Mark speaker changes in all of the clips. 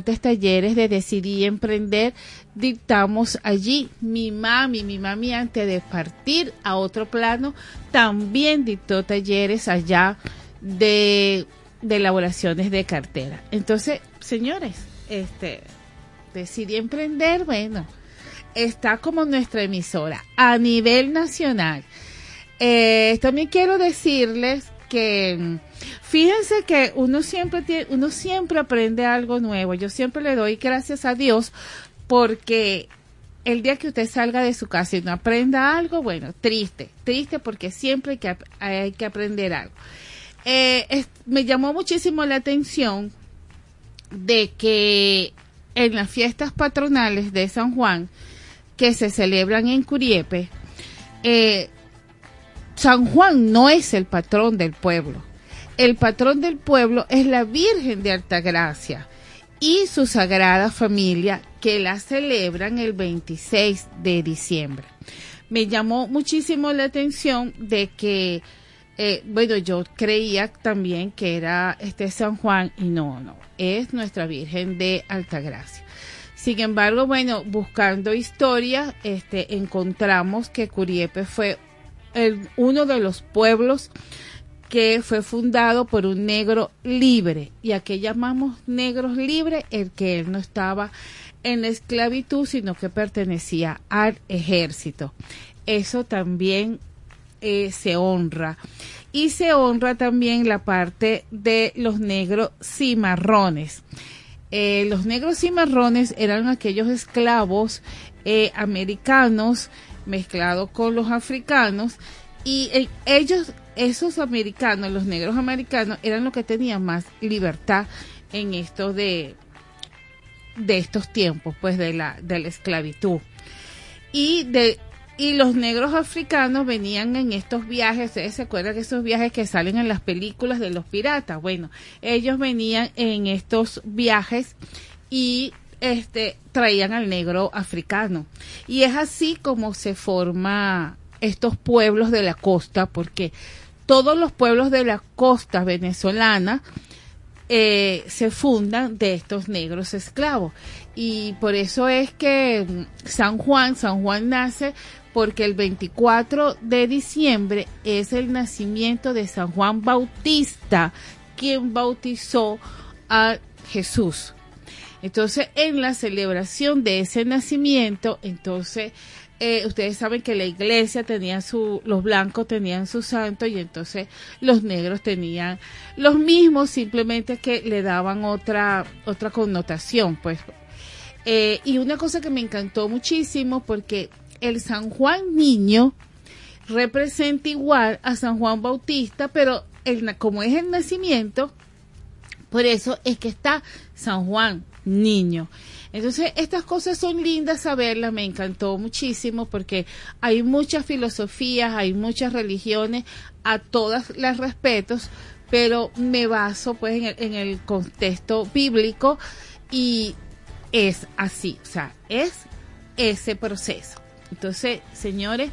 Speaker 1: talleres de Decidí Emprender dictamos allí. Mi mami, mi mami antes de partir a otro plano, también dictó talleres allá de, de elaboraciones de cartera. Entonces, señores, este, Decidí Emprender, bueno, está como nuestra emisora a nivel nacional. Eh, también quiero decirles que fíjense que uno siempre tiene, uno siempre aprende algo nuevo. Yo siempre le doy gracias a Dios porque el día que usted salga de su casa y no aprenda algo, bueno, triste, triste porque siempre hay que, hay que aprender algo. Eh, me llamó muchísimo la atención de que en las fiestas patronales de San Juan, que se celebran en Curiepe, eh, San Juan no es el patrón del pueblo. El patrón del pueblo es la Virgen de Altagracia y su sagrada familia que la celebran el 26 de diciembre. Me llamó muchísimo la atención de que, eh, bueno, yo creía también que era este San Juan y no, no, es nuestra Virgen de Altagracia. Sin embargo, bueno, buscando historia, este, encontramos que Curiepe fue uno de los pueblos que fue fundado por un negro libre. ¿Y a qué llamamos negros libres? El que él no estaba en esclavitud, sino que pertenecía al ejército. Eso también eh, se honra. Y se honra también la parte de los negros cimarrones. Eh, los negros cimarrones eran aquellos esclavos eh, americanos mezclado con los africanos y ellos, esos americanos, los negros americanos, eran los que tenían más libertad en esto de, de estos tiempos, pues de la, de la esclavitud. Y de, y los negros africanos venían en estos viajes, ustedes se acuerdan de esos viajes que salen en las películas de los piratas, bueno, ellos venían en estos viajes y este, traían al negro africano. Y es así como se forma estos pueblos de la costa, porque todos los pueblos de la costa venezolana eh, se fundan de estos negros esclavos. Y por eso es que San Juan, San Juan nace porque el 24 de diciembre es el nacimiento de San Juan Bautista, quien bautizó a Jesús. Entonces, en la celebración de ese nacimiento, entonces, eh, ustedes saben que la iglesia tenía su, los blancos tenían su santo y entonces los negros tenían los mismos, simplemente que le daban otra, otra connotación, pues. Eh, y una cosa que me encantó muchísimo porque el San Juan Niño representa igual a San Juan Bautista, pero como es el nacimiento, por eso es que está San Juan niño. Entonces, estas cosas son lindas saberlas, me encantó muchísimo porque hay muchas filosofías, hay muchas religiones, a todas las respetos, pero me baso pues en el, en el contexto bíblico y es así, o sea, es ese proceso. Entonces, señores,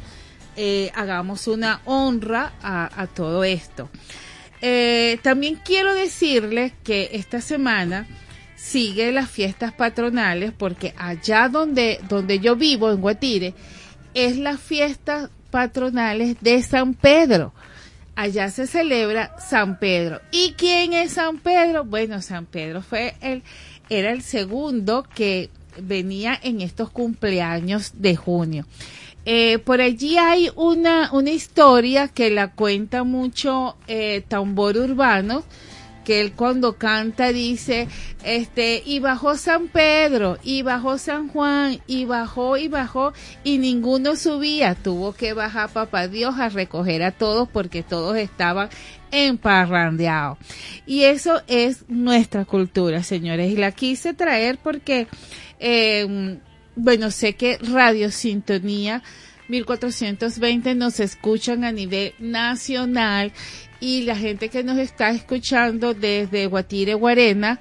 Speaker 1: eh, hagamos una honra a, todo esto. Eh, también quiero decirles que esta semana sigue las fiestas patronales porque allá donde, donde yo vivo, en Guatire, es las fiestas patronales de San Pedro. Allá se celebra San Pedro. ¿Y quién es San Pedro? Bueno, San Pedro fue el, era el segundo que venía en estos cumpleaños de junio. Eh, por allí hay una, una historia que la cuenta mucho eh, Tambor Urbano, él cuando canta dice, este, y bajó San Pedro, y bajó San Juan, y bajó y bajó, y ninguno subía, tuvo que bajar papá Dios a recoger a todos porque todos estaban emparrandeados. Y eso es nuestra cultura, señores, y la quise traer porque, eh, bueno, sé que Radio Sintonía 1420 nos escuchan a nivel nacional y la gente que nos está escuchando desde Guatire, Guarena,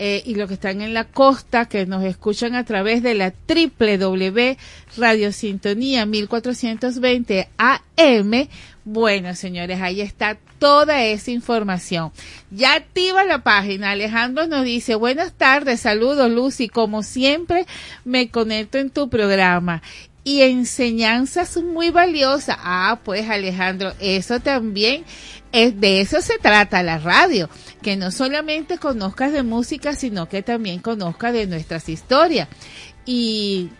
Speaker 1: eh, y los que están en la costa, que nos escuchan a través de la www Radio Sintonía 1420 AM, Bueno, señores, ahí está toda esa información. Ya activa la página. Alejandro nos dice, buenas tardes, saludos Lucy, como siempre me conecto en tu programa y enseñanzas muy valiosas. Ah, pues Alejandro, eso también es de eso se trata la radio, que no solamente conozcas de música, sino que también conozcas de nuestras historias. Y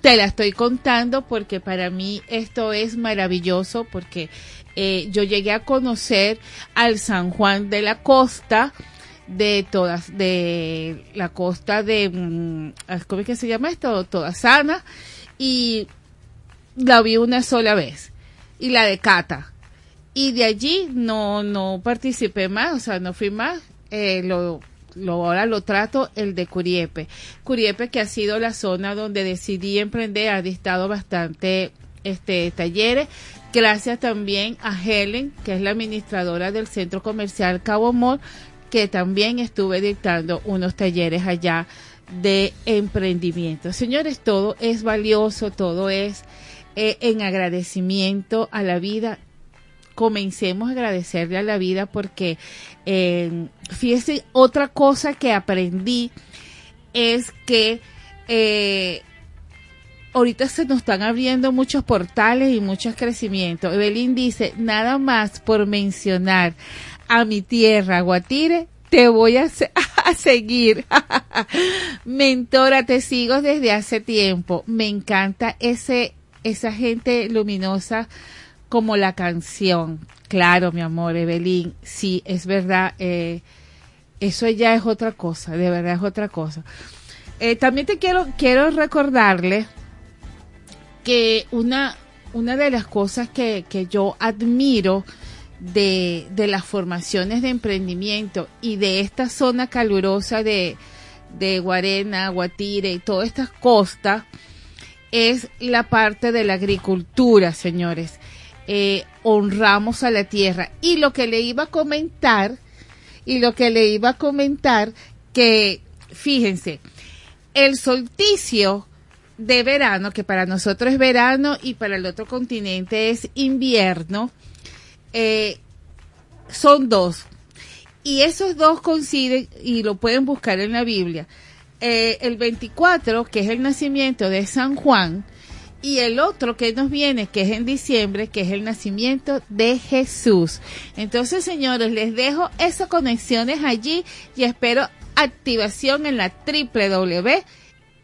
Speaker 1: te la estoy contando porque para mí esto es maravilloso porque eh, yo llegué a conocer al San Juan de la Costa de todas de la costa de mm, ¿cómo es que se llama esto? Toda sana y la vi una sola vez y la de Cata y de allí no no participé más o sea no fui más eh, lo ahora lo trato el de Curiepe. Curiepe que ha sido la zona donde decidí emprender, ha dictado bastante este talleres. Gracias también a Helen, que es la administradora del Centro Comercial Cabo Mall, que también estuve dictando unos talleres allá de emprendimiento. Señores, todo es valioso, todo es eh, en agradecimiento a la vida comencemos a agradecerle a la vida porque, eh, fíjese, otra cosa que aprendí es que eh, ahorita se nos están abriendo muchos portales y muchos crecimientos. Evelyn dice, nada más por mencionar a mi tierra, Guatire, te voy a, a seguir. Mentora, te sigo desde hace tiempo. Me encanta ese, esa gente luminosa como la canción. Claro, mi amor, Evelyn, sí, es verdad, eh, eso ya es otra cosa, de verdad es otra cosa. Eh, también te quiero, quiero recordarle que una, una de las cosas que, que yo admiro de, de, las formaciones de emprendimiento y de esta zona calurosa de, de Guarena, Guatire y todas estas costas es la parte de la agricultura, señores eh, honramos a la tierra. Y lo que le iba a comentar, y lo que le iba a comentar, que fíjense, el solsticio de verano, que para nosotros es verano y para el otro continente es invierno, eh, son dos. Y esos dos coinciden, y lo pueden buscar en la Biblia. Eh, el 24, que es el nacimiento de San Juan, y el otro que nos viene, que es en diciembre, que es el nacimiento de Jesús. Entonces, señores, les dejo esas conexiones allí y espero activación en la www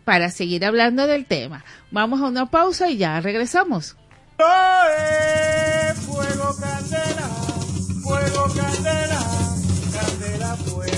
Speaker 1: para seguir hablando del tema. Vamos a una pausa y ya regresamos.
Speaker 2: Fuego candela, fuego candela, candela fuego.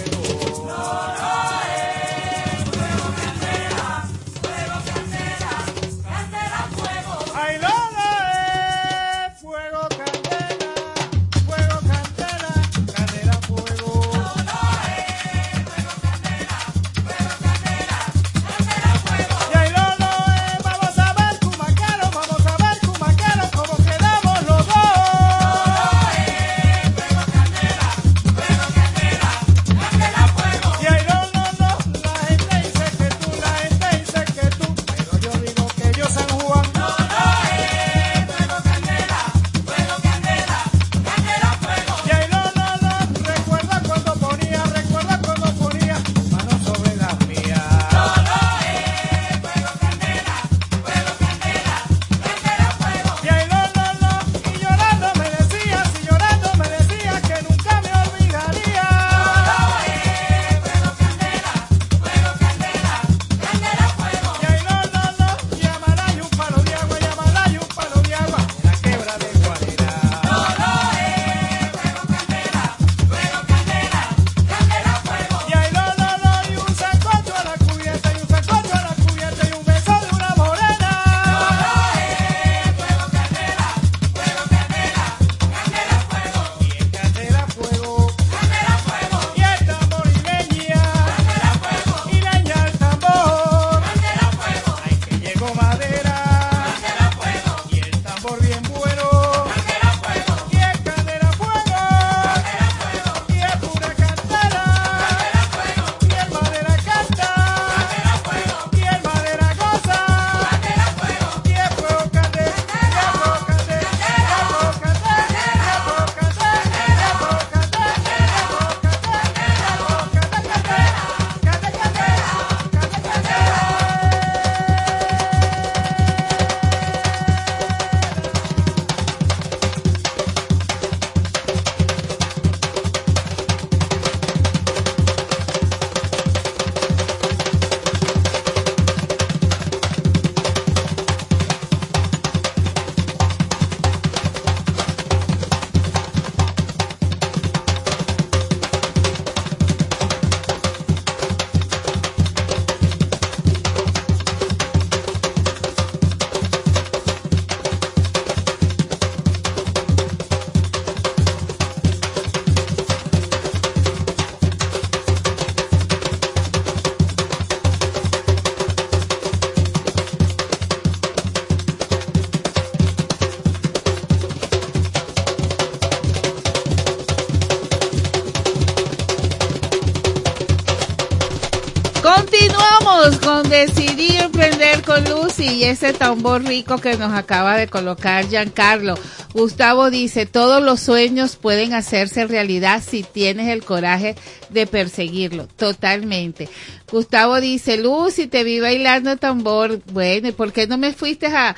Speaker 1: Y ese tambor rico que nos acaba de colocar Giancarlo. Gustavo dice, todos los sueños pueden hacerse realidad si tienes el coraje de perseguirlo. Totalmente. Gustavo dice, Lucy, te vi bailando tambor. Bueno, ¿y por qué no me fuiste a,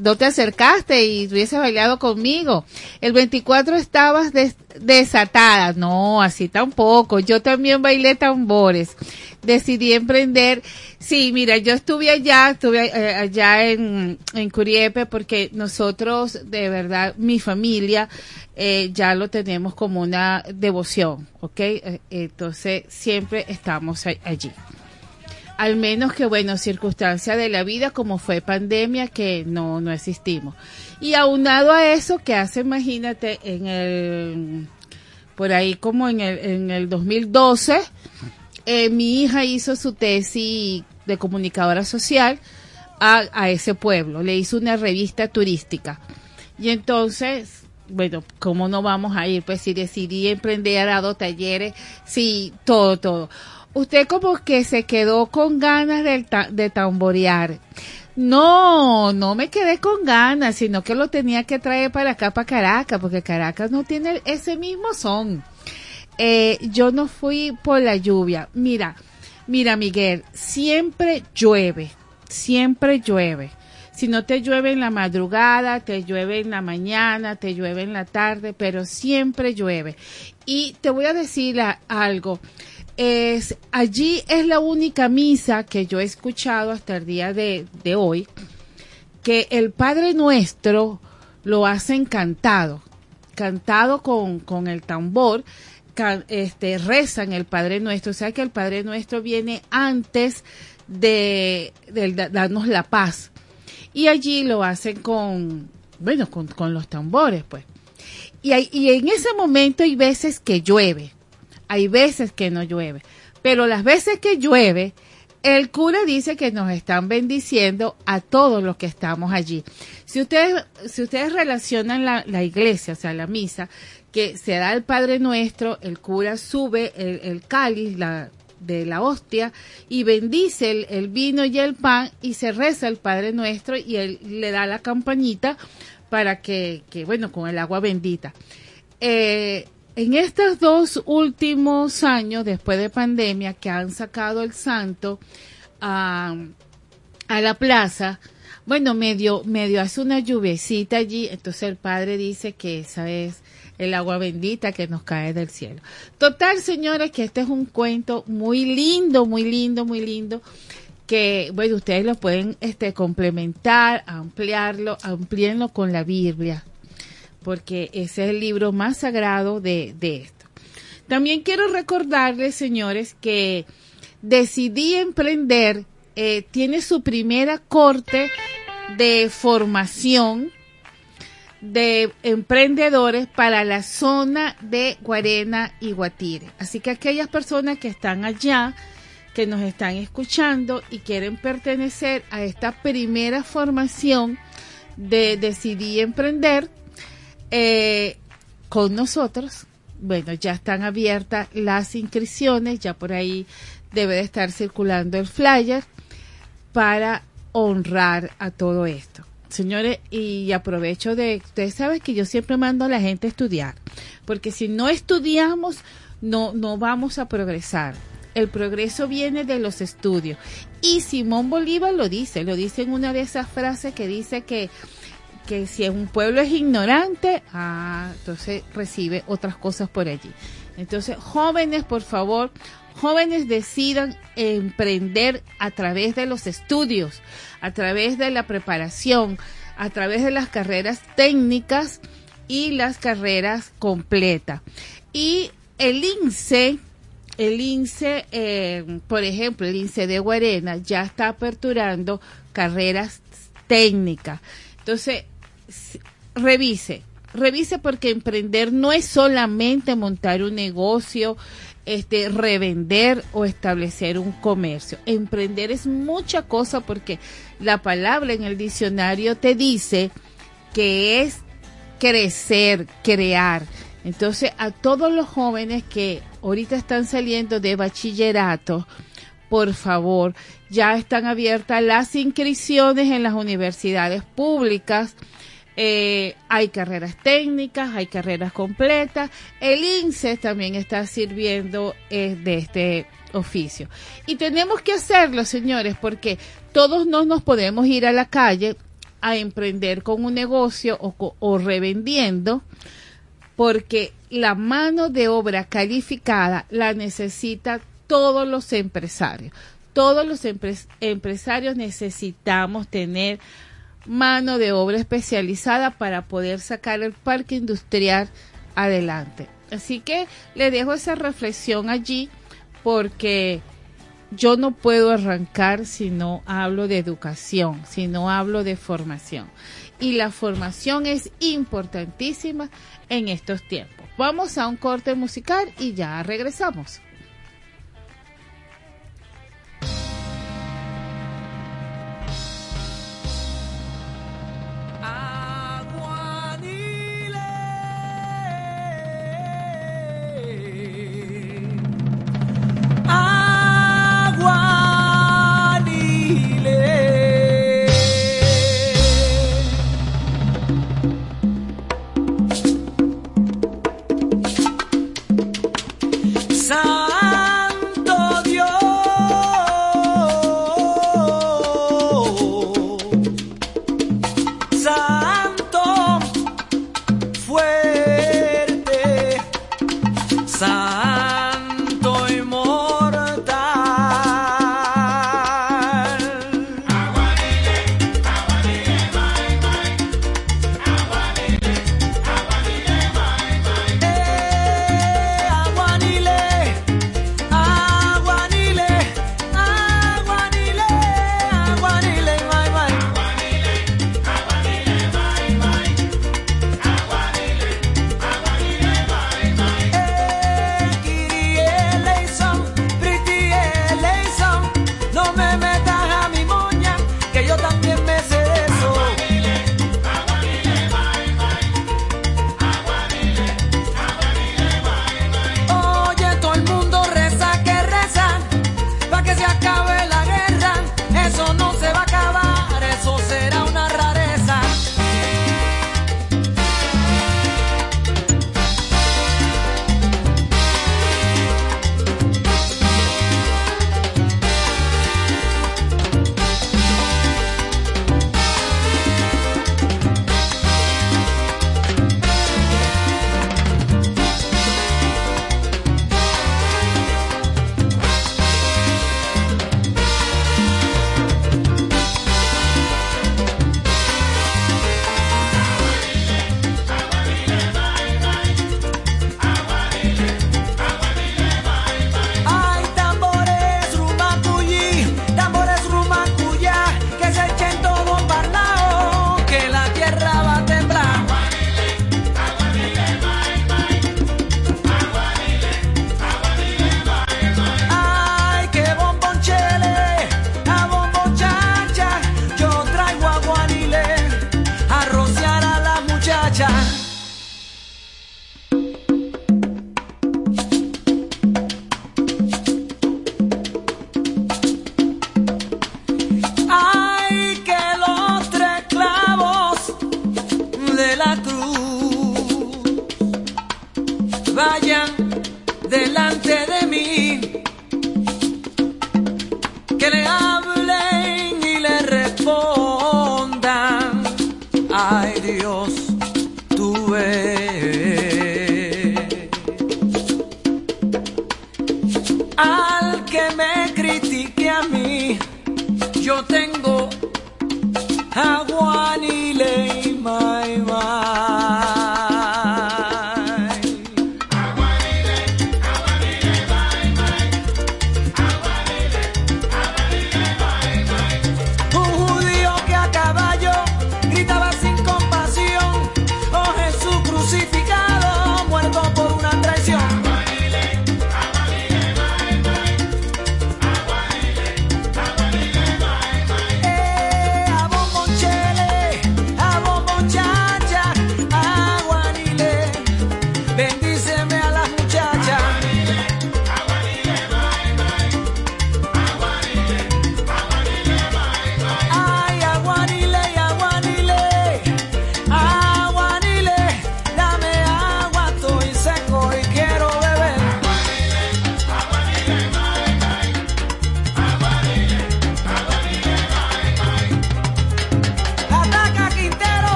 Speaker 1: no te acercaste y hubiese bailado conmigo? El 24 estabas desatada. No, así tampoco. Yo también bailé tambores. Decidí emprender. Sí, mira, yo estuve allá, estuve eh, allá en, en Curiepe porque nosotros, de verdad, mi familia, eh, ya lo tenemos como una devoción, ¿ok? Eh, entonces siempre estamos allí. Al menos que, bueno, circunstancia de la vida como fue pandemia que no, no existimos. Y aunado a eso, que hace, imagínate, en el, por ahí como en el, en el 2012, eh, mi hija hizo su tesis de comunicadora social a, a ese pueblo, le hizo una revista turística. Y entonces bueno, ¿cómo no vamos a ir? Pues si decidí emprender, ha dado talleres, sí, todo, todo. Usted como que se quedó con ganas de, de tamborear. No, no me quedé con ganas, sino que lo tenía que traer para acá, para Caracas, porque Caracas no tiene ese mismo son. Eh, yo no fui por la lluvia. Mira, mira Miguel, siempre llueve, siempre llueve. Si no te llueve en la madrugada, te llueve en la mañana, te llueve en la tarde, pero siempre llueve. Y te voy a decir algo. Es, allí es la única misa que yo he escuchado hasta el día de, hoy, que el Padre Nuestro lo hacen cantado, cantado con, con el tambor, este, rezan el Padre Nuestro, o sea que el Padre Nuestro viene antes de, darnos la paz y allí lo hacen con, bueno, con, los tambores, pues. Y, y en ese momento hay veces que llueve, hay veces que no llueve, pero las veces que llueve, el cura dice que nos están bendiciendo a todos los que estamos allí. Si ustedes, si ustedes relacionan la, la iglesia, o sea, la misa, que se da el Padre Nuestro, el cura sube el, el cáliz, de la hostia y bendice el, vino y el pan y se reza el Padre Nuestro y él le da la campanita para que, que bueno, con el agua bendita. Eh, en estos dos últimos años, después de pandemia, que han sacado el santo a, a la plaza, bueno, medio, medio hace una lluviecita allí, entonces el padre dice que esa es el agua bendita que nos cae del cielo. Total, señores, que este es un cuento muy lindo, muy lindo, muy lindo que, bueno, ustedes lo pueden este, complementar, ampliarlo, amplíenlo con la Biblia, porque ese es el libro más sagrado de, de esto. También quiero recordarles, señores, que decidí emprender, eh, tiene su primera corte de formación de emprendedores para la zona de Guarena y Guatire. Así que aquellas personas que están allá, que nos están escuchando y quieren pertenecer a esta primera formación de Decidí Emprender eh, con nosotros, bueno, ya están abiertas las inscripciones, ya por ahí debe de estar circulando el flyer para honrar a todo esto. Señores, y aprovecho de, ustedes saben que yo siempre mando a la gente a estudiar, porque si no estudiamos, no, no vamos a progresar. El progreso viene de los estudios. Y Simón Bolívar lo dice, lo dice en una de esas frases que dice que, que si un pueblo es ignorante, ah, entonces recibe otras cosas por allí. Entonces, jóvenes, por favor, jóvenes decidan emprender a través de los estudios, a través de la preparación, a través de las carreras técnicas y las carreras completas. Y el INSE, el INSE, eh, por ejemplo, el INSE de Guarena ya está aperturando carreras técnicas. Entonces, revise, revise porque emprender no es solamente montar un negocio, este, revender o establecer un comercio. Emprender es mucha cosa porque la palabra en el diccionario te dice que es crecer, crear. Entonces, a todos los jóvenes que ahorita están saliendo de bachillerato,
Speaker 3: por favor, ya están abiertas las inscripciones en las universidades públicas. Eh, hay carreras técnicas, hay carreras completas. El INSE también está sirviendo eh, de este oficio. Y tenemos que hacerlo, señores, porque todos no nos podemos ir a la calle a emprender con un negocio o, o revendiendo, porque la mano de obra calificada la necesita todos los empresarios. Todos los empresarios necesitamos tener mano de obra especializada para poder sacar el parque industrial adelante. Así que le dejo esa reflexión allí porque yo no puedo arrancar si no hablo de educación, si no hablo de formación. Y la formación es importantísima en estos tiempos. Vamos a un corte musical y ya regresamos.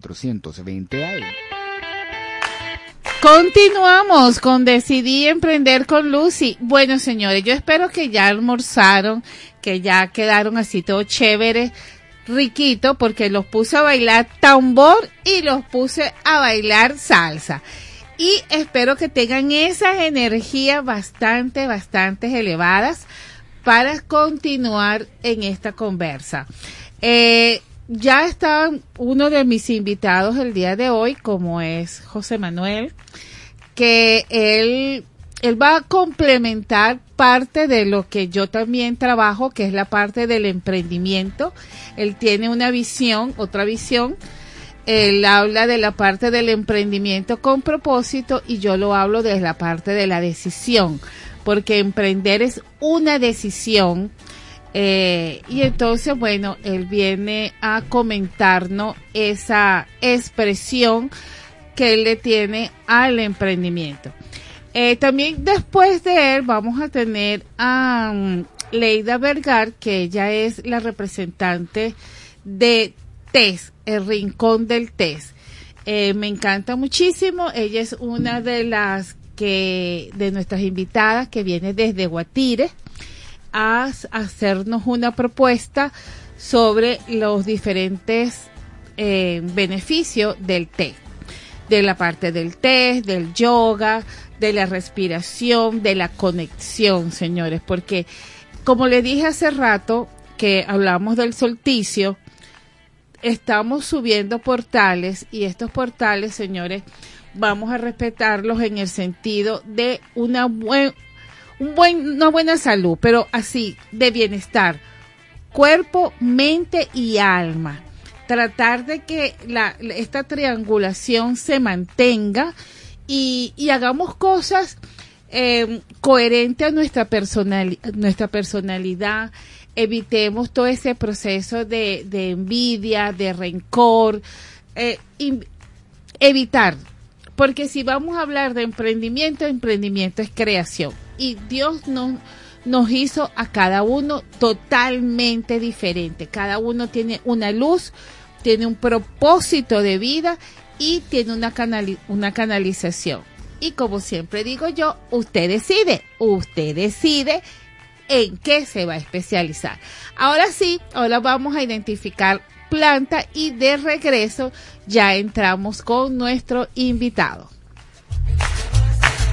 Speaker 4: Sintonía 1420 AM.
Speaker 1: Continuamos con Decidí Emprender con Lucy. Bueno, señores, yo espero que ya almorzaron, que ya quedaron así todo chévere, riquito, porque los puse a bailar tambor y los puse a bailar salsa. Y espero que tengan esas energías bastante, bastante elevadas para continuar en esta conversa. Eh, ya está uno de mis invitados el día de hoy, como es José Manuel, que él, él va a complementar parte de lo que yo también trabajo, que es la parte del emprendimiento. Él tiene una visión, otra visión. Él habla de la parte del emprendimiento con propósito y yo lo hablo desde la parte de la decisión, porque emprender es una decisión eh, y entonces, bueno, él viene a comentarnos esa expresión que él le tiene al emprendimiento. Eh, también después de él vamos a tener a um, Leida Vergar, que ella es la representante de TES, el Rincón del TES. Eh, me encanta muchísimo. Ella es una de las que, de nuestras invitadas que viene desde Guatire a hacernos una propuesta sobre los diferentes eh, beneficios del té, de la parte del té, del yoga, de la respiración, de la conexión, señores, porque como le dije hace rato que hablamos del solsticio, estamos subiendo portales y estos portales, señores, vamos a respetarlos en el sentido de una buena un buen, una buena salud, pero así, de bienestar, cuerpo, mente y alma. Tratar de que la, esta triangulación se mantenga y, y hagamos cosas eh, coherentes a nuestra, personal, nuestra personalidad, evitemos todo ese proceso de, de envidia, de rencor, eh, evitar, porque si vamos a hablar de emprendimiento, emprendimiento es creación y Dios nos, nos hizo a cada uno totalmente diferente. Cada uno tiene una luz, tiene un propósito de vida y tiene una, una canalización. Y como siempre digo yo, usted decide, usted decide en qué se va a especializar. Ahora sí, ahora vamos a identificar planta y de regreso ya entramos con nuestro invitado.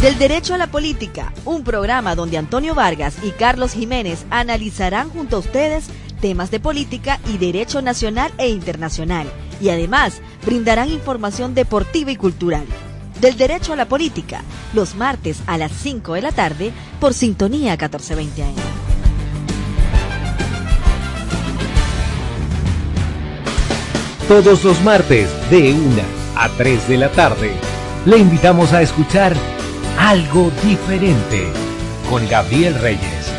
Speaker 5: Del Derecho a la Política, un programa donde Antonio Vargas y Carlos Jiménez analizarán junto a ustedes temas de política y derecho nacional e internacional, y además brindarán información deportiva y cultural. Del Derecho a la Política, los martes a las 5 de la tarde por Sintonía 1420 AM.
Speaker 6: Todos los martes de 1 a 3 de la tarde, le invitamos a escuchar algo diferente con Gabriel Reyes,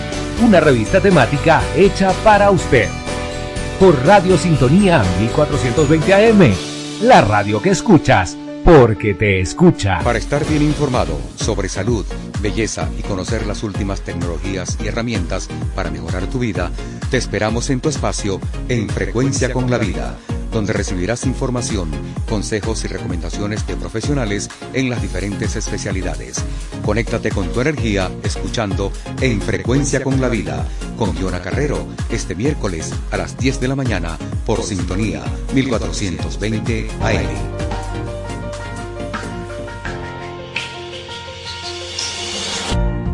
Speaker 6: una revista temática hecha para usted. Por Radio Sintonía 1420 AM, la radio que escuchas porque te escucha.
Speaker 7: Para estar bien informado sobre salud, belleza y conocer las últimas tecnologías y herramientas para mejorar tu vida, te esperamos en tu espacio en Frecuencia con la Vida donde recibirás información, consejos y recomendaciones de profesionales en las diferentes especialidades. Conéctate con tu energía escuchando En Frecuencia con la Vida con Giona Carrero este miércoles a las 10 de la mañana por Sintonía 1420 AM.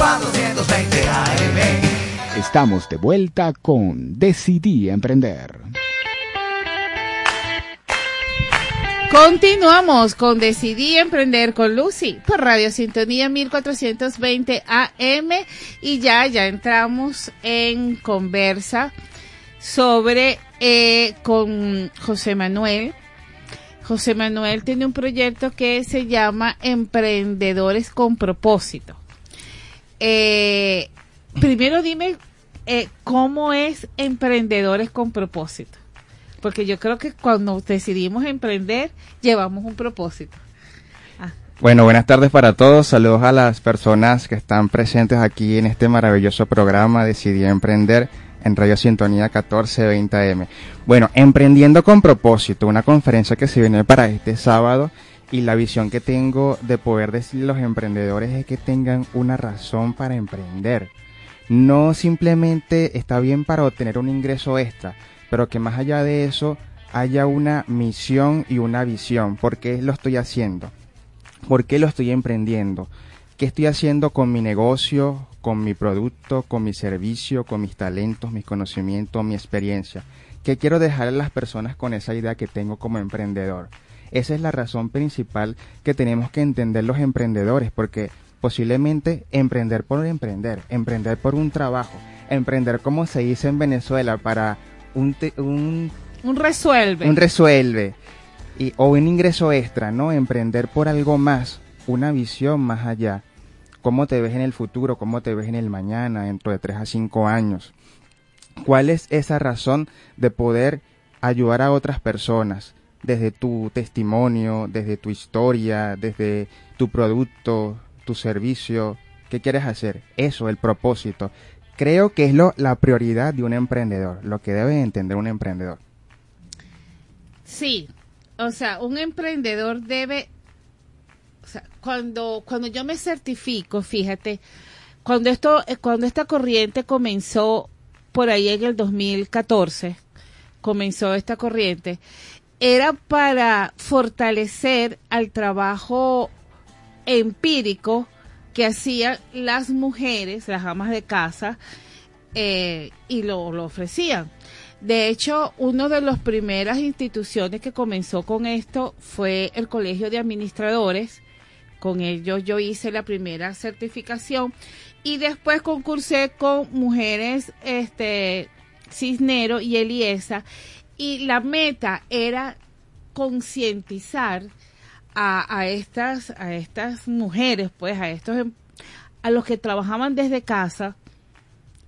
Speaker 2: 420 AM.
Speaker 4: Estamos de vuelta con Decidí Emprender.
Speaker 1: Continuamos con Decidí Emprender con Lucy por Radio Sintonía 1420 AM y ya, ya entramos en conversa sobre eh, con José Manuel. José Manuel tiene un proyecto que se llama Emprendedores con propósito. Eh, primero dime eh, cómo es Emprendedores con propósito. Porque yo creo que cuando decidimos emprender, llevamos un propósito.
Speaker 8: Bueno, buenas tardes para todos. Saludos a las personas que están presentes aquí en este maravilloso programa Decidí Emprender en Radio Sintonía 1420 AM. Bueno, Emprendiendo con propósito, una conferencia que se viene para este sábado y la visión que tengo de poder decirle a los emprendedores es que tengan una razón para emprender. No simplemente está bien para obtener un ingreso extra, pero que más allá de eso haya una misión y una visión. ¿Por qué lo estoy haciendo? ¿Por qué lo estoy emprendiendo? ¿Qué estoy haciendo con mi negocio, con mi producto, con mi servicio, con mis talentos, mis conocimientos, mi experiencia? ¿Qué quiero dejar a las personas con esa idea que tengo como emprendedor? Esa es la razón principal que tenemos que entender los emprendedores, porque posiblemente emprender por emprender, emprender por un trabajo, emprender como se dice en Venezuela para un, un,
Speaker 1: un resuelve.
Speaker 8: Un resuelve. Y, o un ingreso extra, ¿no? Emprender por algo más, una visión más allá. ¿Cómo te ves en el futuro? ¿Cómo te ves en el mañana, dentro de tres a cinco años? ¿Cuál es esa razón de poder ayudar a otras personas? Desde tu testimonio, desde tu historia, desde tu producto, tu servicio. ¿Qué quieres hacer? Eso, el propósito creo que es lo, la prioridad de un emprendedor, lo que debe entender un emprendedor.
Speaker 1: Sí, o sea, un emprendedor debe, o sea, cuando, cuando yo me certifico, fíjate, cuando esto, eh, cuando esta corriente comenzó por ahí en el 2014, comenzó esta corriente, era para fortalecer al trabajo empírico que hacían las mujeres, las amas de casa, eh, y lo, lo ofrecían. De hecho, una de las primeras instituciones que comenzó con esto fue el Colegio de Administradores. Con ellos yo hice la primera certificación y después concursé con mujeres este, Cisnero y Eliesa. Y la meta era concientizar a, estas, a estas mujeres, pues a estos, em, a los que trabajaban desde casa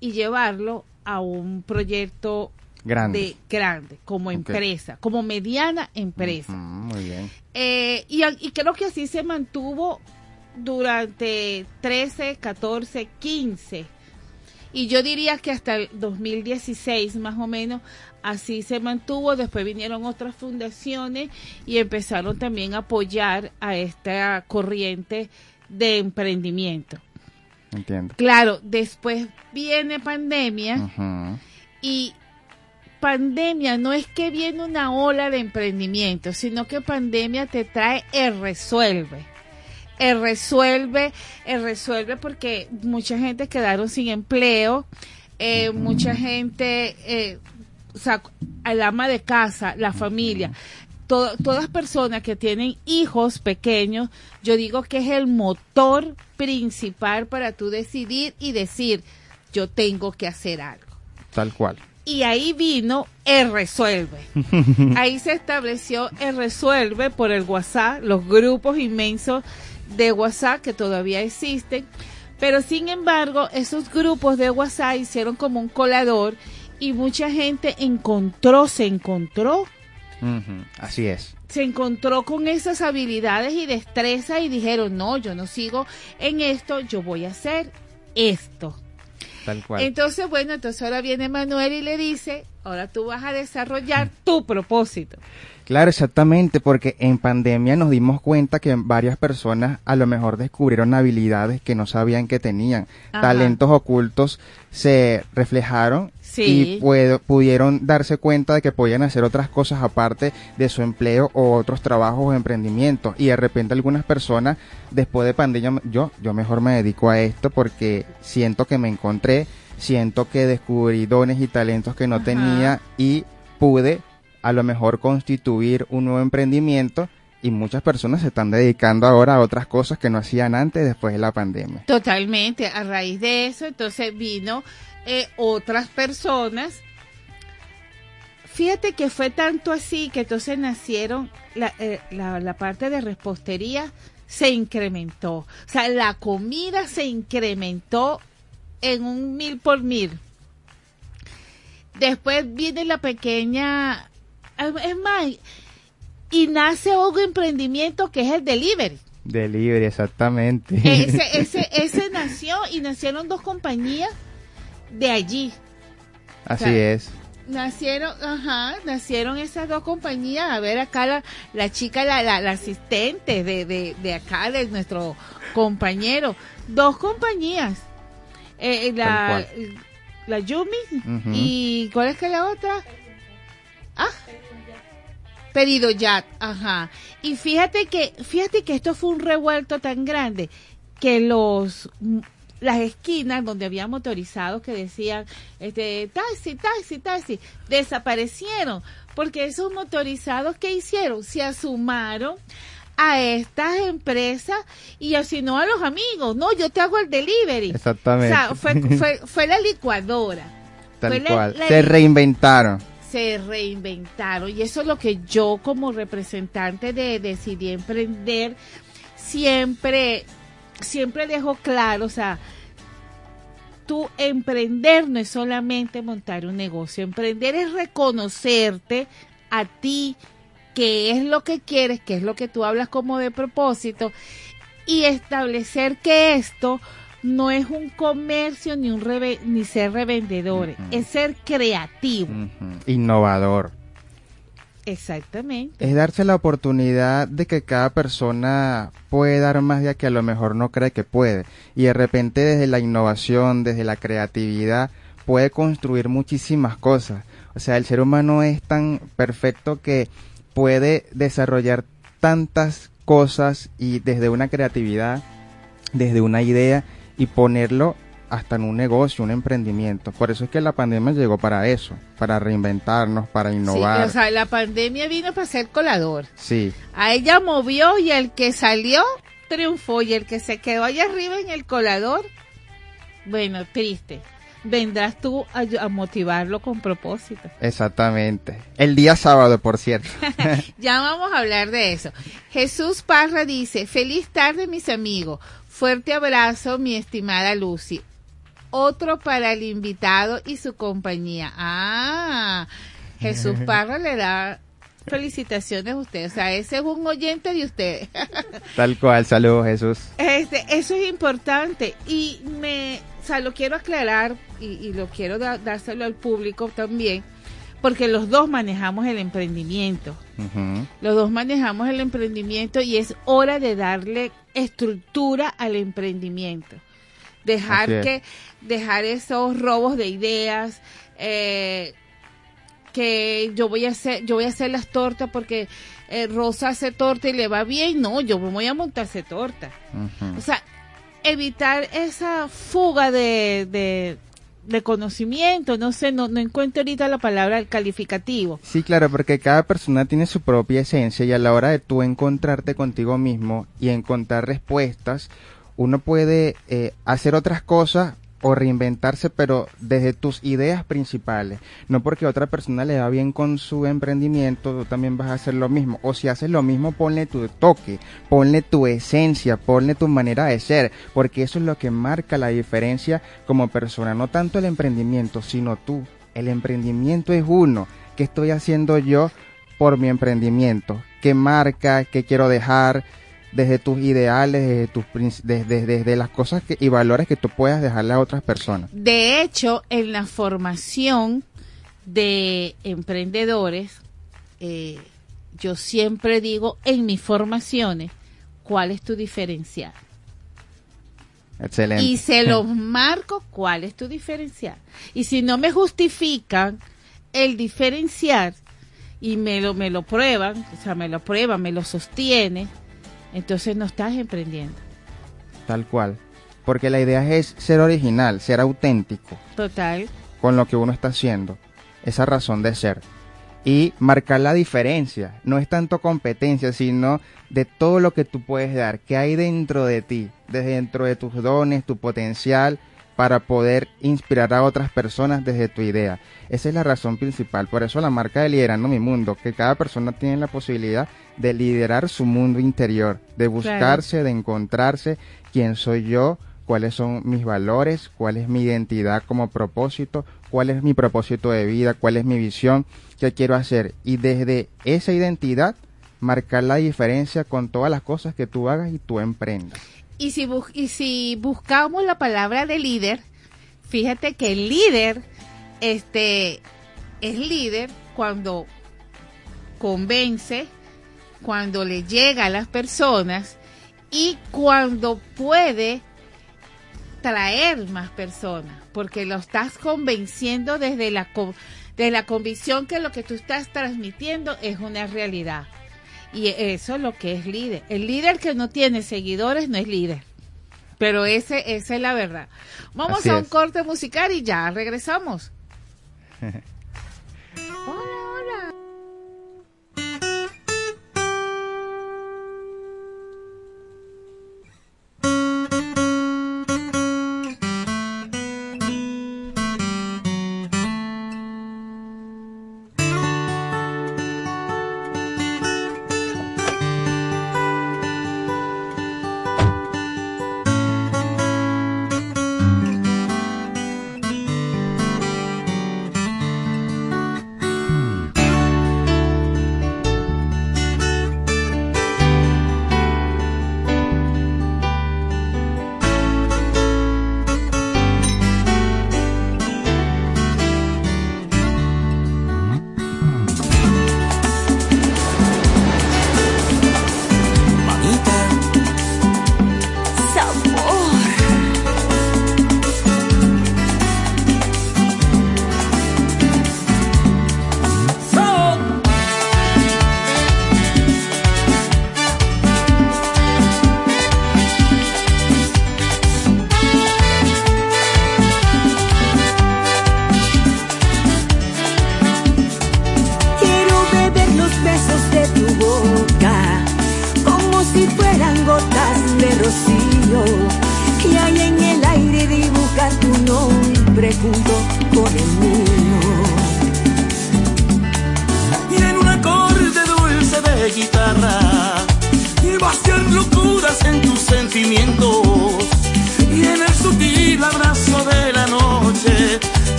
Speaker 1: y llevarlo a un proyecto
Speaker 8: grande,
Speaker 1: de, grande como empresa, como mediana empresa.
Speaker 8: muy bien.
Speaker 1: Eh, y, y creo que así se mantuvo durante 13, 14, 15 y yo diría que hasta el 2016 más o menos así se mantuvo. Después vinieron otras fundaciones y empezaron también a apoyar a esta corriente de emprendimiento.
Speaker 8: Entiendo.
Speaker 1: Claro, después viene pandemia y pandemia no es que viene una ola de emprendimiento, sino que pandemia te trae el resuelve el resuelve, el resuelve porque mucha gente quedaron sin empleo, eh, mucha gente, eh, o sea, el ama de casa, la familia, todas personas que tienen hijos pequeños, yo digo que es el motor principal para tú decidir y decir, yo tengo que hacer algo.
Speaker 8: Tal cual.
Speaker 1: Y ahí vino el resuelve. ahí se estableció el resuelve por el WhatsApp, los grupos inmensos de WhatsApp que todavía existen, pero sin embargo esos grupos de WhatsApp hicieron como un colador y mucha gente encontró, se encontró.
Speaker 8: Así es.
Speaker 1: Se encontró con esas habilidades y destreza y dijeron, no, yo no sigo en esto, yo voy a hacer esto.
Speaker 8: Tal cual.
Speaker 1: Entonces, bueno, entonces ahora viene Manuel y le dice, ahora tú vas a desarrollar tu propósito.
Speaker 8: Claro, exactamente, porque en pandemia nos dimos cuenta que varias personas a lo mejor descubrieron habilidades que no sabían que tenían,
Speaker 1: Ajá.
Speaker 8: talentos ocultos se reflejaron
Speaker 1: Sí.
Speaker 8: y puedo- pudieron darse cuenta de que podían hacer otras cosas aparte de su empleo o otros trabajos o emprendimientos y de repente algunas personas después de pandemia yo yo mejor me dedico a esto porque siento que me encontré, siento que descubrí dones y talentos que no
Speaker 1: Ajá.
Speaker 8: tenía y pude a lo mejor constituir un nuevo emprendimiento y muchas personas se están dedicando ahora a otras cosas que no hacían antes después de la pandemia.
Speaker 1: Totalmente. A raíz de eso, entonces vino eh, otras personas. Fíjate que fue tanto así que entonces nacieron, la, eh, la, la parte de repostería se incrementó. O sea, la comida se incrementó en un mil por mil. Después viene la pequeña, es más, y nace un emprendimiento que es el delivery.
Speaker 8: Delivery, exactamente.
Speaker 1: Ese, ese, ese nació y nacieron dos compañías de allí.
Speaker 8: Así
Speaker 1: o sea,
Speaker 8: es.
Speaker 1: Nacieron, ajá, nacieron esas dos compañías. A ver, acá la, la chica, la, la, la asistente de, de, de acá, de nuestro compañero. Dos compañías. Eh, la, la Yumi y ¿cuál es que la otra? Ah, pedido ya, ajá. Y fíjate que, fíjate que esto fue un revuelto tan grande que los mm, las esquinas donde había motorizados que decían este taxi, taxi, taxi, desaparecieron porque esos motorizados que hicieron se asumaron a estas empresas y así no a los amigos, no, yo te hago el delivery.
Speaker 8: Exactamente.
Speaker 1: O sea, fue, fue, fue la licuadora.
Speaker 8: Tal
Speaker 1: fue la-
Speaker 8: cual.
Speaker 1: la-
Speaker 8: Se reinventaron.
Speaker 1: Se reinventaron. Y eso es lo que yo como representante de Decidí Emprender siempre siempre dejo claro, o sea, tú emprender no es solamente montar un negocio, emprender es reconocerte a ti, qué es lo que quieres, qué es lo que tú hablas como de propósito y establecer que esto no es un comercio ni un reve- ni ser revendedores,
Speaker 8: Ujú.
Speaker 1: es ser creativo.
Speaker 8: Innovador.
Speaker 1: Exactamente.
Speaker 8: Es darse la oportunidad de que cada persona puede dar más de que a lo mejor no cree que puede. Y de repente desde la innovación, desde la creatividad, puede construir muchísimas cosas. O sea, el ser humano es tan perfecto que puede desarrollar tantas cosas y desde una creatividad, desde una idea y ponerlo hasta en un negocio, un emprendimiento. Por eso es que la pandemia llegó para eso, para reinventarnos, para
Speaker 1: Sí,
Speaker 8: innovar.
Speaker 1: o sea, la pandemia vino para ser colador.
Speaker 8: Sí,
Speaker 1: A ella movió y el que salió triunfó y el que se quedó allá arriba en el colador, bueno, triste. Vendrás tú a, a motivarlo con propósito.
Speaker 8: exactamente. El día sábado, por cierto.
Speaker 1: Ya vamos a hablar de eso. Jesús Parra dice, feliz tarde mis amigos. Fuerte abrazo, mi estimada Lucy. Otro para el invitado y su compañía. Ah, Jesús Parra le da felicitaciones a usted. O sea, ese es un oyente de usted.
Speaker 8: Tal cual, saludos Jesús.
Speaker 1: Este, eso es importante y me, o sea, lo quiero aclarar y, y lo quiero da- dárselo al público también, porque los dos manejamos el emprendimiento. Los dos manejamos el emprendimiento y es hora de darle estructura al emprendimiento. Dejar
Speaker 8: es.
Speaker 1: que, dejar esos robos de ideas, eh, que yo voy a hacer, yo voy a hacer las tortas porque eh, Rosa hace torta y le va bien. No, yo me voy a montarse torta. O sea, evitar esa fuga de, de, de conocimiento. No sé, no, no encuentro ahorita la palabra el calificativo.
Speaker 8: Sí, claro, porque cada persona tiene su propia esencia y a la hora de tú encontrarte contigo mismo y encontrar respuestas, uno puede eh, hacer otras cosas o reinventarse, pero desde tus ideas principales. No porque a otra persona le va bien con su emprendimiento, tú también vas a hacer lo mismo. O si haces lo mismo, ponle tu toque, ponle tu esencia, ponle tu manera de ser, porque eso es lo que marca la diferencia como persona. No tanto el emprendimiento, sino tú. El emprendimiento es uno. ¿Qué estoy haciendo yo por mi emprendimiento? ¿Qué marca? ¿Qué quiero dejar? Desde tus ideales, desde, tus, desde, desde las cosas que, y valores que tú puedas dejarle a otras personas.
Speaker 1: De hecho, en la formación de emprendedores, eh, yo siempre digo en mis formaciones, ¿cuál es tu diferencial?
Speaker 8: Excelente.
Speaker 1: Y se los marco cuál es tu diferencial. Y si no me justifican el diferencial y me lo, me lo prueban, o sea, me lo prueban, me lo sostiene, entonces no estás emprendiendo.
Speaker 8: Tal cual. Porque la idea es ser original, ser auténtico
Speaker 1: Total.
Speaker 8: con lo que uno está haciendo. Esa razón de ser. Y marcar la diferencia. No es tanto competencia, sino de todo lo que tú puedes dar, que hay dentro de ti, desde dentro de tus dones, tu potencial, para poder inspirar a otras personas desde tu idea. Esa es la razón principal. Por eso la marca de Liderando Mi Mundo, que cada persona tiene la posibilidad de liderar su mundo interior, de buscarse, de encontrarse quién soy yo, cuáles son mis valores, cuál es mi identidad como propósito, cuál es mi propósito de vida, cuál es mi visión, qué quiero hacer. Y desde esa identidad, marcar la diferencia con todas las cosas que tú hagas y tú emprendas.
Speaker 1: Y si, bus- y si buscamos la palabra de líder, fíjate que el líder este, es líder cuando convence, cuando le llega a las personas y cuando puede traer más personas, porque lo estás convenciendo desde la, con- de la convicción que lo que tú estás transmitiendo es una realidad. Y eso es lo que es líder. El líder que no tiene seguidores no es líder. Pero ese, esa es la verdad. Vamos
Speaker 8: Así
Speaker 1: a un
Speaker 8: es.
Speaker 1: corte musical y ya regresamos.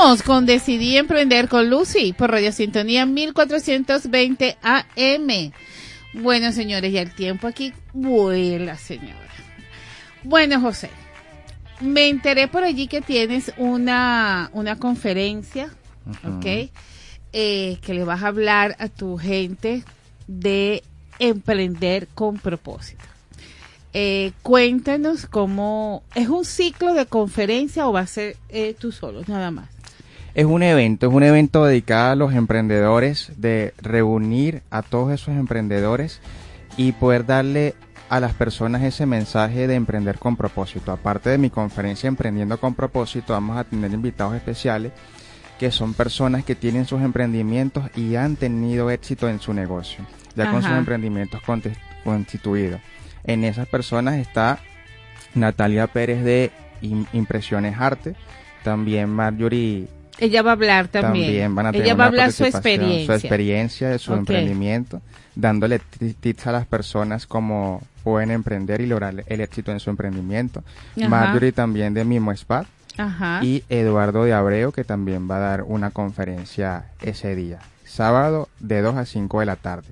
Speaker 1: Continuamos con Decidí Emprender con Lucy por Radio Sintonía 1420 AM. Bueno, señores, ya el tiempo aquí vuela, señora. Bueno, José, me enteré por allí que tienes una, una conferencia, ¿ok? Eh, que le vas a hablar a tu gente de emprender con propósito. Eh, cuéntanos cómo es un ciclo de conferencia o va a ser eh, tú solo, nada más.
Speaker 8: Es un evento, es un evento dedicado a los emprendedores, de reunir a todos esos emprendedores y poder darle a las personas ese mensaje de emprender con propósito. Aparte de mi conferencia Emprendiendo con propósito, vamos a tener invitados especiales que son personas que tienen sus emprendimientos y han tenido éxito en su negocio, ya con sus emprendimientos constituidos. En esas personas está Natalia Pérez de Im- Impresiones Arte, también Marjorie
Speaker 1: Ella va a hablar también.
Speaker 8: también van a tener
Speaker 1: Ella va a hablar su experiencia.
Speaker 8: Su experiencia su emprendimiento, dándole ti- tips a las personas cómo pueden emprender y lograr el éxito en su emprendimiento.
Speaker 1: Ajá.
Speaker 8: Marjorie también de Mimo Spa
Speaker 1: Ajá.
Speaker 8: y Eduardo de Abreu que también va a dar una conferencia ese día, sábado de 2 a 5 de la tarde.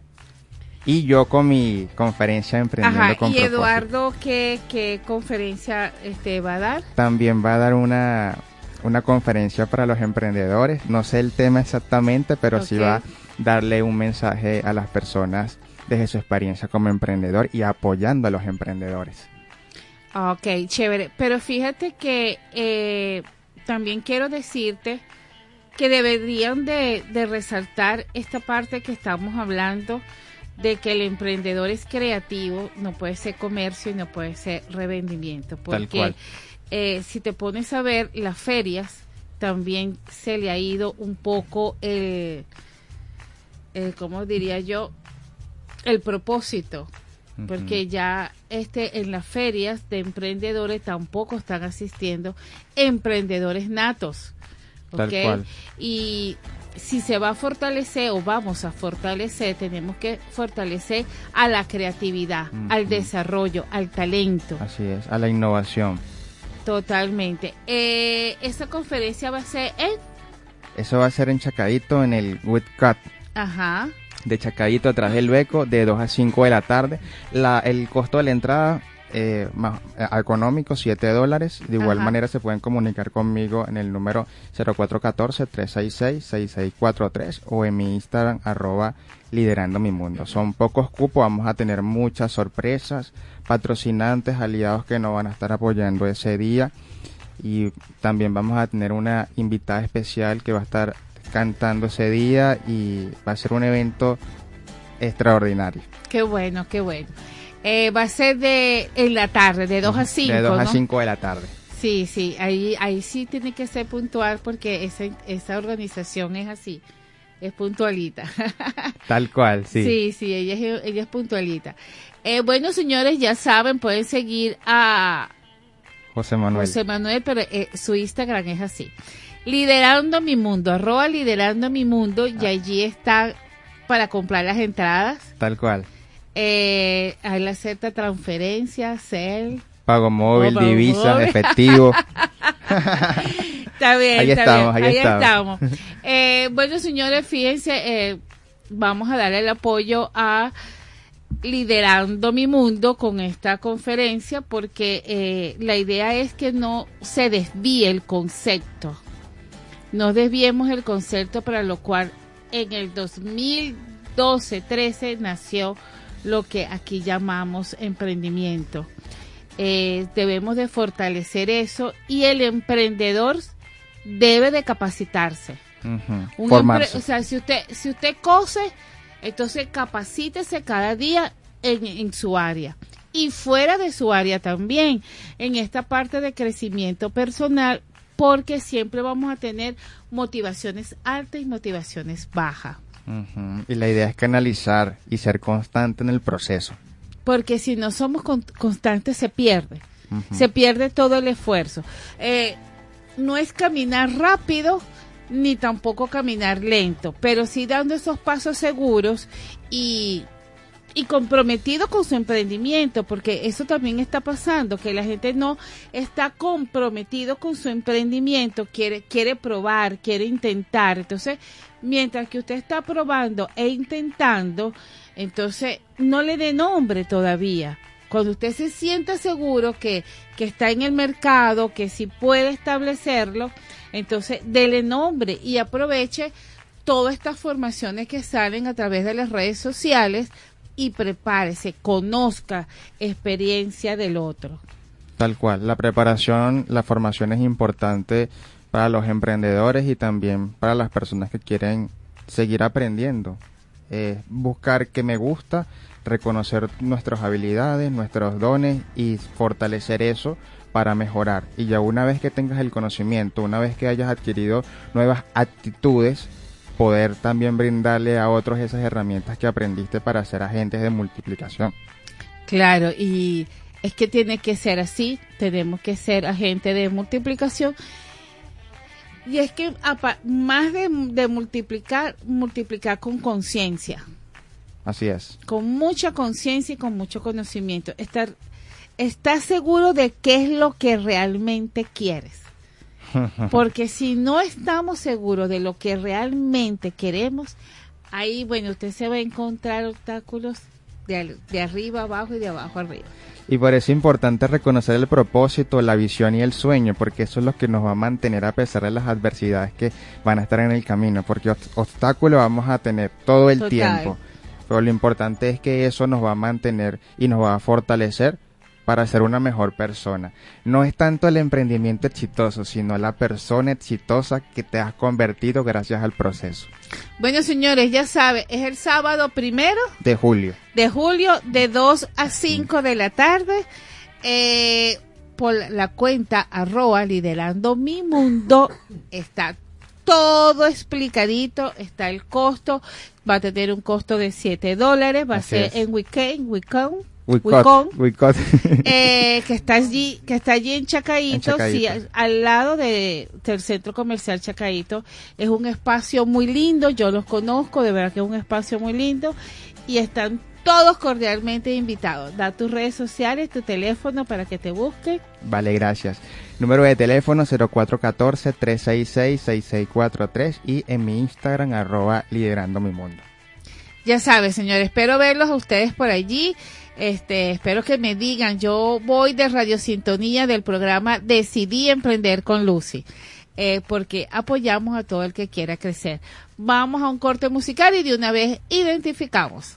Speaker 8: Y yo con mi conferencia Emprendiendo
Speaker 1: Ajá,
Speaker 8: con
Speaker 1: y
Speaker 8: Propósito.
Speaker 1: Eduardo, ¿qué, qué conferencia este, va a dar?
Speaker 8: También va a dar una, una conferencia para los emprendedores. No sé el tema exactamente, pero sí va a darle un mensaje a las personas desde su experiencia como emprendedor y apoyando a los emprendedores.
Speaker 1: Ok, chévere. Pero fíjate que eh, también quiero decirte que deberían de, de resaltar esta parte que estamos hablando de que el emprendedor es creativo, no puede ser comercio y no puede ser revendimiento. Porque
Speaker 8: cual.
Speaker 1: Eh, si te pones a ver las ferias, también se le ha ido un poco el, el ¿cómo diría yo? El propósito porque ya este en las ferias de emprendedores tampoco están asistiendo emprendedores natos.
Speaker 8: Tal
Speaker 1: ¿ok?
Speaker 8: cual.
Speaker 1: Y si se va a fortalecer o vamos a fortalecer, tenemos que fortalecer a la creatividad, al desarrollo, al talento.
Speaker 8: Así es, a la innovación.
Speaker 1: Totalmente. Eh, esta conferencia va a ser en...
Speaker 8: Eso va a ser en Chacadito, en el Witcat
Speaker 1: Ajá.
Speaker 8: de Chacadito atrás del Beco, de 2 a 5 de la tarde. La, el costo de la entrada eh, más eh, económico, 7 dólares. De igual
Speaker 1: Ajá.
Speaker 8: manera se pueden comunicar conmigo en el número 0414-366-6643 o en mi Instagram arroba liderando mi mundo. Son pocos cupos, vamos a tener muchas sorpresas, patrocinantes, aliados que nos van a estar apoyando ese día y también vamos a tener una invitada especial que va a estar cantando ese día y va a ser un evento extraordinario.
Speaker 1: Qué bueno, qué bueno. Eh, va a ser de en la tarde, de 2 a 5.
Speaker 8: de 2 a
Speaker 1: ¿no?
Speaker 8: 5 de la tarde.
Speaker 1: Sí, sí, ahí, ahí sí tiene que ser puntual porque esa, esa organización es así, es puntualita.
Speaker 8: Tal cual, sí.
Speaker 1: sí, sí, ella es, ella es puntualita. Eh, bueno, señores, ya saben, pueden seguir a
Speaker 8: José Manuel.
Speaker 1: José Manuel, pero eh, su Instagram es así. Liderando mi mundo, arroba liderando mi mundo, y
Speaker 8: Ah.
Speaker 1: allí está para comprar las entradas.
Speaker 8: Tal cual.
Speaker 1: Eh, hay la acepta transferencia, CEL.
Speaker 8: Pago móvil,
Speaker 1: Pago
Speaker 8: divisas,
Speaker 1: móvil.
Speaker 8: efectivo.
Speaker 1: Está bien,
Speaker 8: Ahí
Speaker 1: está
Speaker 8: estamos,
Speaker 1: bien.
Speaker 8: ahí estamos.
Speaker 1: Eh, bueno, señores, fíjense, eh, vamos a darle el apoyo a Liderando mi Mundo con esta conferencia porque eh, la idea es que no se desvíe el concepto. No desviemos el concepto para lo cual en el 2012-13 nació lo que aquí llamamos emprendimiento. eh, debemos de fortalecer eso y el emprendedor debe de capacitarse.
Speaker 8: Formarse.
Speaker 1: empre- o sea, si usted, si usted cose, entonces capacítese cada día en, en su área y fuera de su área también, en esta parte de crecimiento personal, porque siempre vamos a tener motivaciones altas y motivaciones bajas.
Speaker 8: Y la idea es canalizar y ser constante en el proceso.
Speaker 1: Porque si no somos con- constantes se pierde, se pierde todo el esfuerzo. Eh, no es caminar rápido ni tampoco caminar lento, pero sí dando esos pasos seguros y, y comprometido con su emprendimiento, porque eso también está pasando, que la gente no está comprometido con su emprendimiento, quiere, quiere probar, quiere intentar. Entonces, mientras que usted está probando e intentando, entonces no le dé nombre todavía. Cuando usted se sienta seguro que, que está en el mercado, que si puede establecerlo, entonces dele nombre y aproveche todas estas formaciones que salen a través de las redes sociales y prepárese, conozca experiencia del otro.
Speaker 8: Tal cual, la preparación, la formación es importante para los emprendedores y también para las personas que quieren seguir aprendiendo. Eh, buscar qué me gusta, reconocer nuestras habilidades, nuestros dones y fortalecer eso para mejorar. Y ya una vez que tengas el conocimiento, una vez que hayas adquirido nuevas actitudes, poder también brindarle a otros esas herramientas que aprendiste para ser agentes de multiplicación.
Speaker 1: Claro, y es que tiene que ser así, tenemos que ser agente de multiplicación. Y es que más de, de multiplicar, multiplicar con conciencia,
Speaker 8: Así es.
Speaker 1: con mucha conciencia y con mucho conocimiento. Estar, estar seguro de qué es lo que realmente quieres. Porque si no estamos seguros de lo que realmente queremos, ahí, bueno, usted se va a encontrar obstáculos de, de arriba abajo y de abajo arriba.
Speaker 8: Y por eso es importante reconocer el propósito, la visión y el sueño, porque eso es lo que nos va a mantener a pesar de las adversidades que van a estar en el camino, porque obst- obstáculos vamos a tener todo el
Speaker 1: Total.
Speaker 8: tiempo. Pero lo importante es que eso nos va a mantener y nos va a fortalecer para ser una mejor persona. No es tanto el emprendimiento exitoso, sino la persona exitosa que te has convertido gracias al proceso.
Speaker 1: Bueno, señores, ya sabe, es el sábado primero
Speaker 8: De julio.
Speaker 1: de julio de 2 a 5 de la tarde eh, por la cuenta arroba liderando mi mundo está todo explicadito, está el costo, va a tener un costo de 7 dólares, va
Speaker 8: Así
Speaker 1: a ser
Speaker 8: es.
Speaker 1: en Weekend, Weekend,
Speaker 8: We
Speaker 1: Wicón, eh, que está allí, que está allí en Chacaito,
Speaker 8: En Chacaito.
Speaker 1: sí, al, al lado de, del centro comercial Chacaito. Es un espacio muy lindo, yo los conozco, de verdad que es un espacio muy lindo y están todos cordialmente invitados. Da tus redes sociales, tu teléfono para que te busquen.
Speaker 8: Vale, gracias. Número de teléfono 0414-366-6643 y en mi Instagram arroba liderando mi mundo.
Speaker 1: Ya sabes, señores, espero verlos a ustedes por allí. Este, espero que me digan, yo voy de Radio Sintonía del programa Decidí Emprender con Lucy, eh, porque apoyamos a todo el que quiera crecer. Vamos a un corte musical y de una vez identificamos.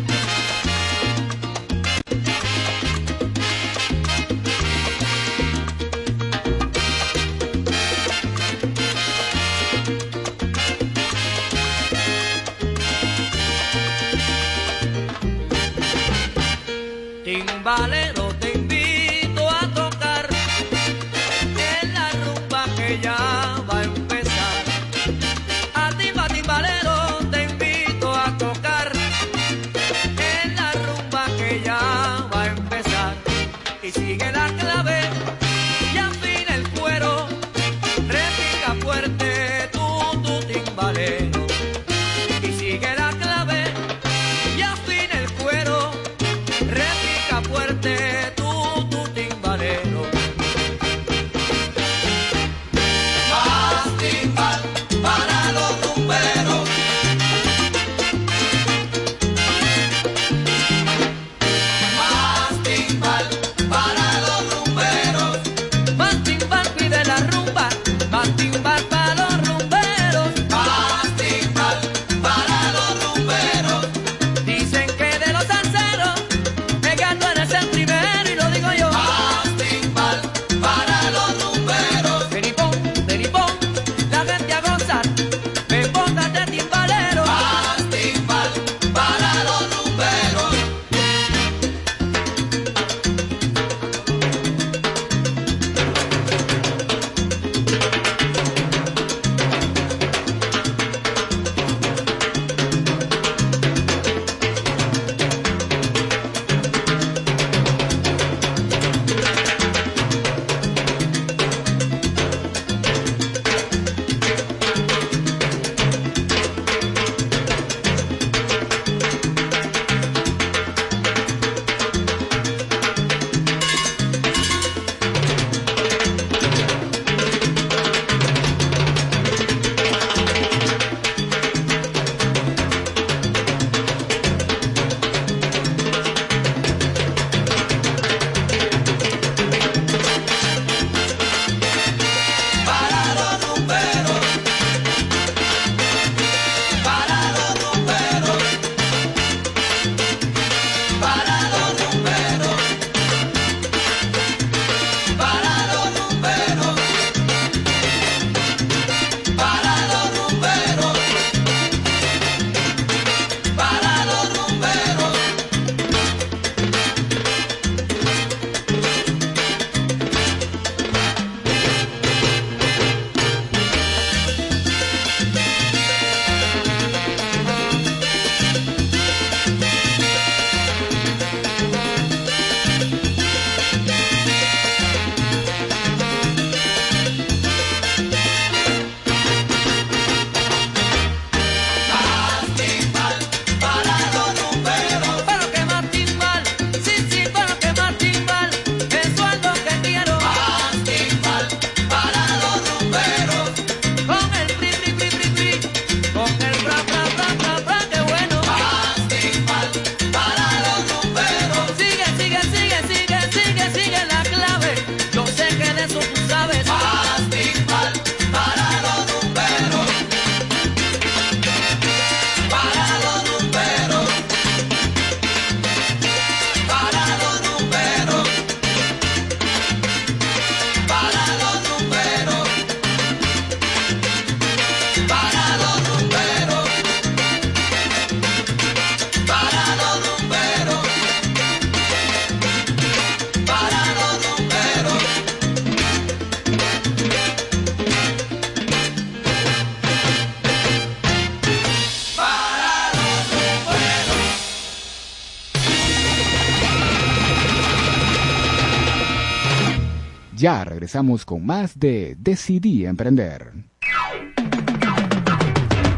Speaker 4: regresamos con más de Decidí Emprender.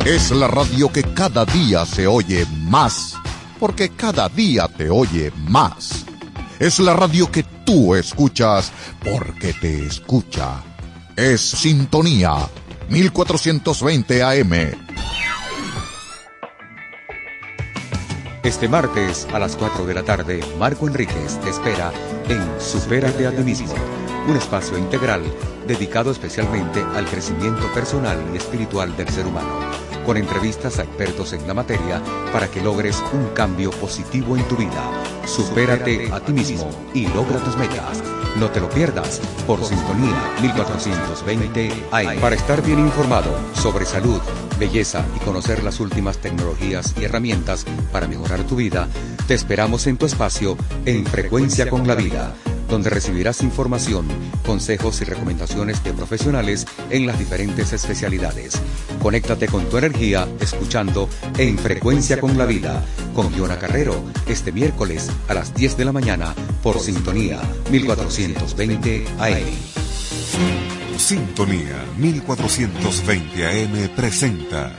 Speaker 9: Es la radio que cada día se oye más, porque cada día te oye más. Es la radio que tú escuchas, porque te escucha. Es Sintonía 1420 AM.
Speaker 7: Este martes a las 4 de la tarde, Marco Enríquez te espera en Supérate a ti mismo, un espacio integral dedicado especialmente al crecimiento personal y espiritual del ser humano, con entrevistas a expertos en la materia para que logres un cambio positivo en tu vida. Supérate a ti mismo y logra tus metas. No te lo pierdas por Sintonía 1420 AM. Para estar bien informado sobre salud, belleza y conocer las últimas tecnologías y herramientas para mejorar tu vida, te esperamos en tu espacio en Frecuencia con la Vida donde recibirás información, consejos y recomendaciones de profesionales en las diferentes especialidades. Conéctate con tu energía escuchando En Frecuencia con la Vida con Giona Carrero este miércoles a las 10 de la mañana por Sintonía 1420 AM.
Speaker 10: Sintonía 1420 AM presenta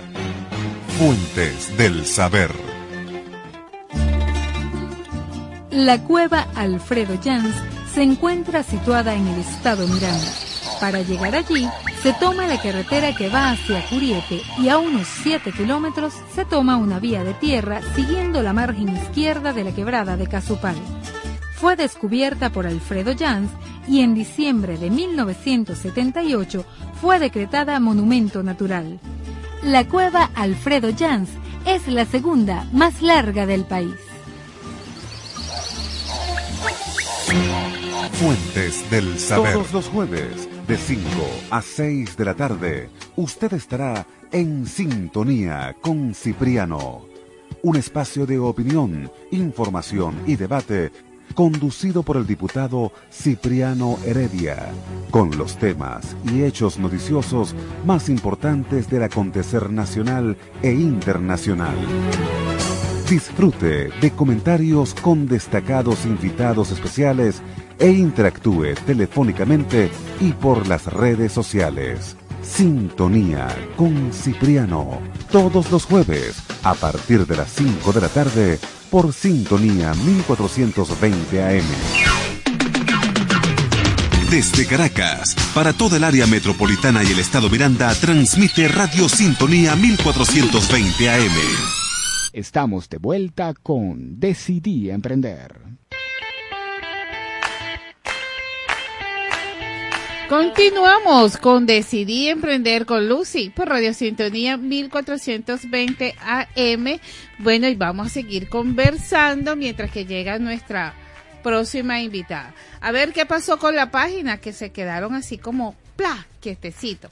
Speaker 10: Fuentes del Saber.
Speaker 11: La cueva Alfredo Jans se encuentra situada en el estado Miranda. Para llegar allí, se toma la carretera que va hacia Curiete y a unos 7 kilómetros se toma una vía de tierra siguiendo la margen izquierda de la quebrada de Casupal. Fue descubierta por Alfredo Jans y en diciembre de 1978 fue decretada Monumento Natural. La cueva Alfredo Jans es la segunda más larga del país.
Speaker 10: Fuentes del Saber. Todos los jueves, de 5 a 6 de la tarde, usted estará en sintonía con Cipriano. Un espacio de opinión, información y debate conducido por el diputado Cipriano Heredia, con los temas y hechos noticiosos más importantes del acontecer nacional e internacional. Disfrute de comentarios con destacados invitados especiales e interactúe telefónicamente y por las redes sociales. Sintonía con Cipriano, todos los jueves a partir de las 5 de la tarde por Sintonía 1420 AM. Desde Caracas, para toda el área metropolitana y el estado Miranda, transmite Radio Sintonía 1420 AM.
Speaker 4: Estamos de vuelta con Decidí Emprender.
Speaker 1: Continuamos con Decidí Emprender con Lucy por Radio Sintonía 1420 AM. Bueno, y vamos a seguir conversando mientras que llega nuestra próxima invitada. A ver qué pasó con la página, que se quedaron así como, ¡pla! quietecito.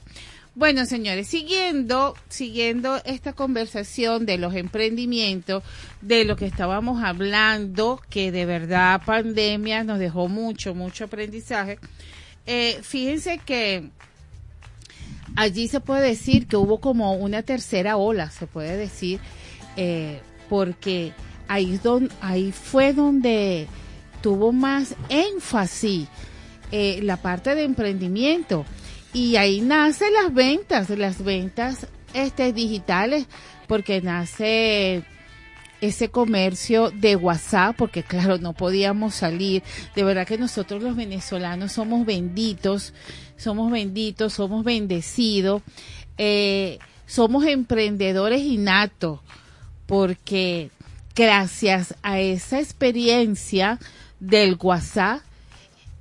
Speaker 1: Bueno, señores, siguiendo, siguiendo esta conversación de los emprendimientos, de lo que estábamos hablando, que de verdad pandemia nos dejó mucho, mucho aprendizaje. Eh, fíjense que allí se puede decir que hubo como una tercera ola, se puede decir, eh, porque ahí, fue donde tuvo más énfasis eh, la parte de emprendimiento. Y ahí nacen las ventas, las ventas este, digitales, porque nace ese comercio de WhatsApp, porque claro, no podíamos salir. De verdad que nosotros los venezolanos somos benditos, somos benditos, somos bendecidos, eh, somos emprendedores innatos, porque gracias a esa experiencia del WhatsApp,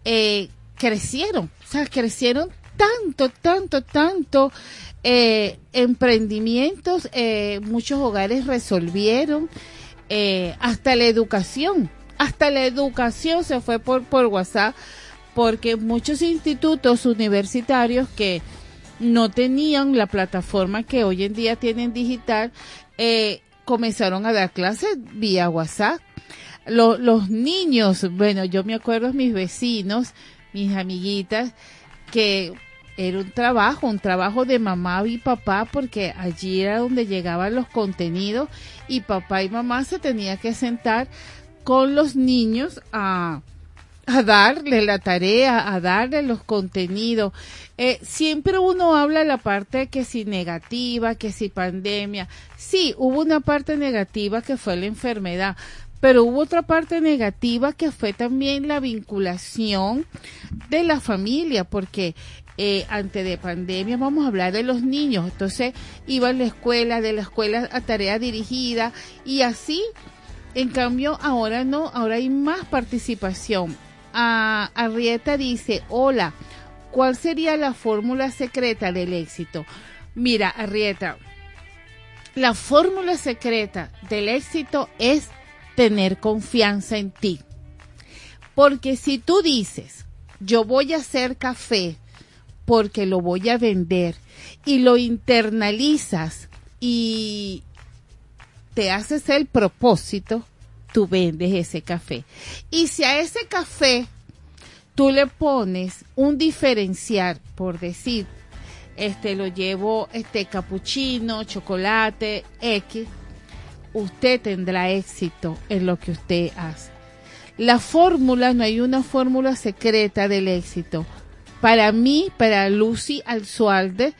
Speaker 1: eh, crecieron, o sea, crecieron tanto, tanto, tanto eh, emprendimientos, eh, muchos hogares resolvieron, eh, hasta la educación, hasta la educación se fue por, por WhatsApp, porque muchos institutos universitarios que no tenían la plataforma que hoy en día tienen digital, comenzaron a dar clases vía WhatsApp. los niños, bueno, yo me acuerdo mis vecinos, mis amiguitas, que era un trabajo, un trabajo de mamá y papá, porque allí era donde llegaban los contenidos y papá y mamá se tenía que sentar con los niños a, darle la tarea, a darle los contenidos. Eh, siempre uno habla la parte que si negativa, que si pandemia. Sí, hubo una parte negativa que fue la enfermedad, pero hubo otra parte negativa que fue también la vinculación de la familia, porque eh, antes de pandemia vamos a hablar de los niños, entonces iba a la escuela, de la escuela a tarea dirigida y así, en cambio ahora no, ahora hay más participación. A, Arrieta dice, hola, ¿cuál sería la fórmula secreta del éxito? Mira, Arrieta, la fórmula secreta del éxito es tener confianza en ti. Porque si tú dices, yo voy a hacer café porque lo voy a vender y lo internalizas y te haces el propósito, tú vendes ese café. Y si a ese café tú le pones un diferencial, por decir, este lo llevo este capuchino, chocolate, X, usted tendrá éxito en lo que usted hace. La fórmula, no hay una fórmula secreta del éxito. Para mí, para Lucy Alzualde,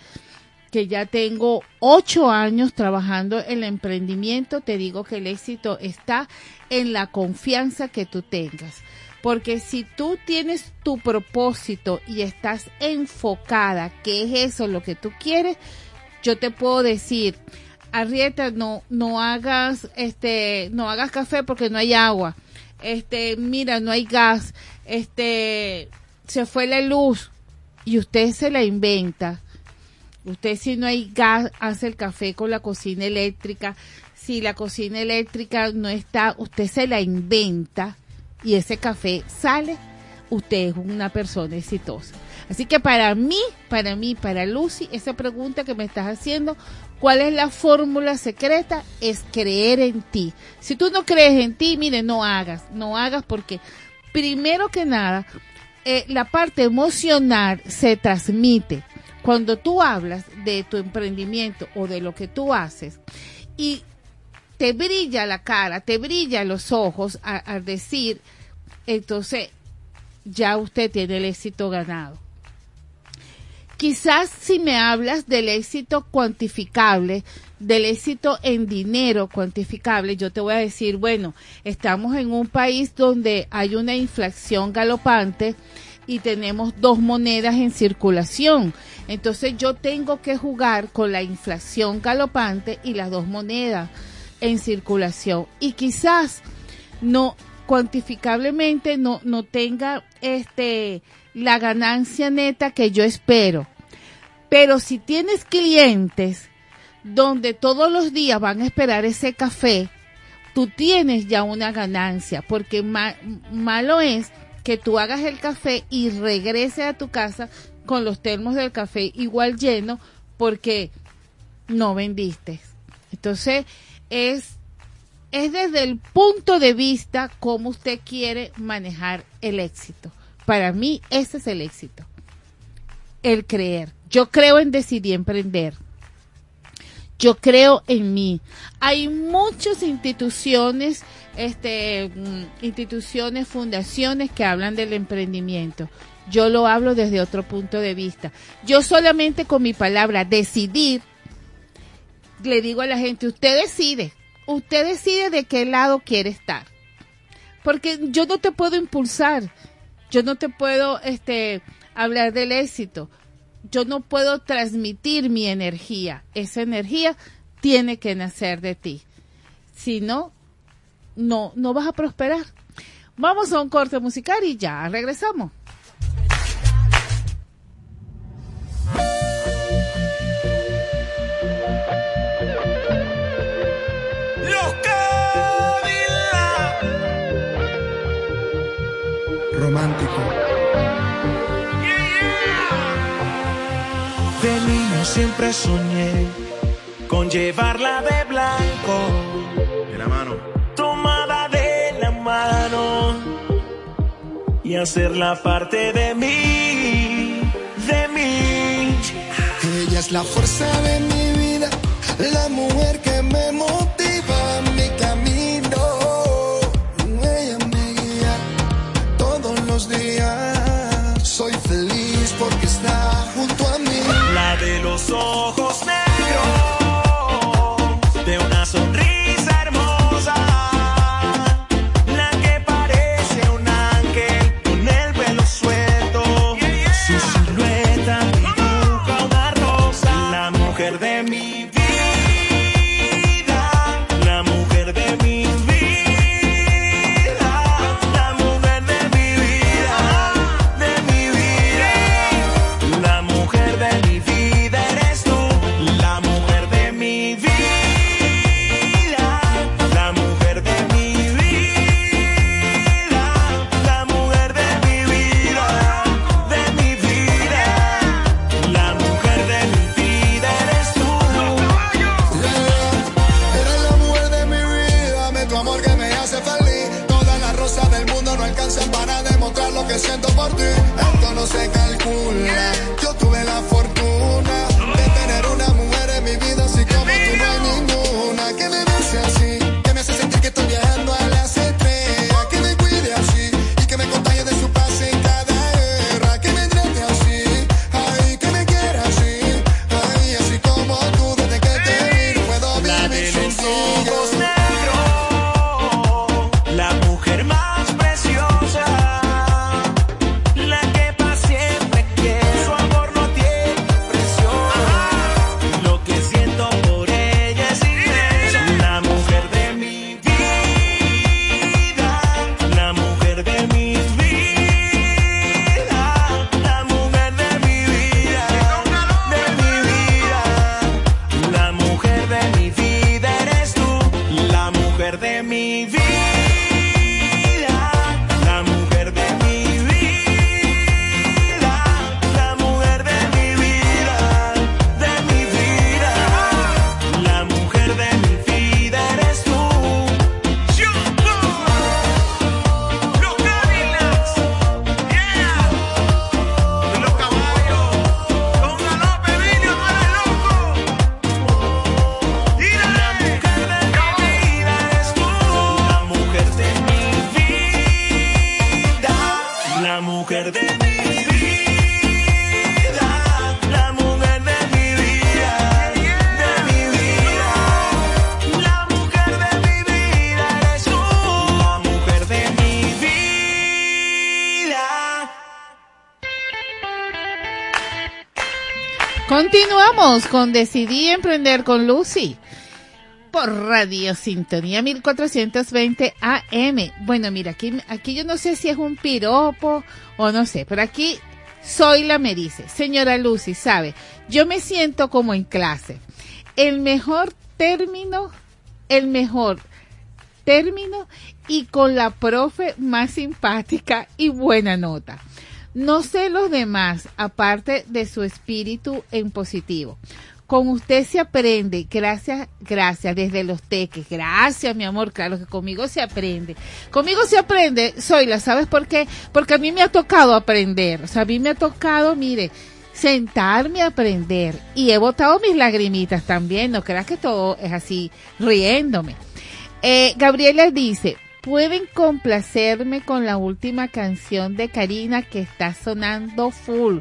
Speaker 1: que ya tengo ocho años trabajando en el emprendimiento, te digo que el éxito está en la confianza que tú tengas. Porque si tú tienes tu propósito y estás enfocada, que es eso lo que tú quieres, yo te puedo decir, Arrieta, no, no hagas, este, no hagas café porque no hay agua. Este, mira, no hay gas. Este, se fue la luz y usted se la inventa. Usted si no hay gas hace el café con la cocina eléctrica. Si la cocina eléctrica no está, usted se la inventa y ese café sale. Usted es una persona exitosa. Así que para mí, para mí, para Lucy, esa pregunta que me estás haciendo, ¿cuál es la fórmula secreta? Es creer en ti. Si tú no crees en ti, mire, no hagas, no hagas porque primero que nada, eh, la parte emocional se transmite cuando tú hablas de tu emprendimiento o de lo que tú haces y te brilla la cara, te brilla los ojos al decir, entonces ya usted tiene el éxito ganado. Quizás si me hablas del éxito cuantificable, del éxito en dinero cuantificable, yo te voy a decir, bueno, estamos en un país donde hay una inflación galopante y tenemos dos monedas en circulación. Entonces yo tengo que jugar con la inflación galopante y las dos monedas en circulación. Y quizás no cuantificablemente no, no tenga este la ganancia neta que yo espero. Pero si tienes clientes donde todos los días van a esperar ese café, tú tienes ya una ganancia, porque malo es que tú hagas el café y regrese a tu casa con los termos del café igual lleno porque no vendiste. Entonces, es, es desde el punto de vista cómo usted quiere manejar el éxito. Para mí, ese es el éxito. El creer. Yo creo en decidir emprender. Yo creo en mí. Hay muchas instituciones, este, mm, instituciones, fundaciones que hablan del emprendimiento. Yo lo hablo desde otro punto de vista. Yo solamente con mi palabra decidir, le digo a la gente, usted decide, usted decide de qué lado quiere estar. Porque yo no te puedo impulsar, yo no te puedo este, hablar del éxito, yo no puedo transmitir mi energía. Esa energía tiene que nacer de ti. Si no, no, no vas a prosperar. Vamos a un corte musical y ya regresamos.
Speaker 2: Romántico. siempre soñé con llevarla de blanco.
Speaker 12: De la mano.
Speaker 2: Tomada de la mano. Y hacerla parte de mí, de mí.
Speaker 13: Ella es la fuerza de mi vida, la mujer que me motiva que
Speaker 14: siento por ti. Esto no se calcula.
Speaker 1: Con Decidí Emprender con Lucy por Radio Sintonía 1420 AM. Bueno, mira, aquí, aquí yo no sé si es un piropo o no sé, pero aquí soy la me dice, señora Lucy, sabe, yo me siento como en clase. El mejor término, el mejor término y con la profe más simpática y buena nota. No sé los demás, aparte de su espíritu en positivo. Con usted se aprende, gracias, gracias, desde los teques. Gracias, mi amor, claro que conmigo se aprende. Conmigo se aprende, soy la, ¿sabes por qué? Porque a mí me ha tocado aprender. O sea, a mí me ha tocado, mire, sentarme a aprender. Y he botado mis lagrimitas también, no creas que todo es así, riéndome. Eh, Gabriela dice, pueden complacerme con la última canción de Karina que está sonando full.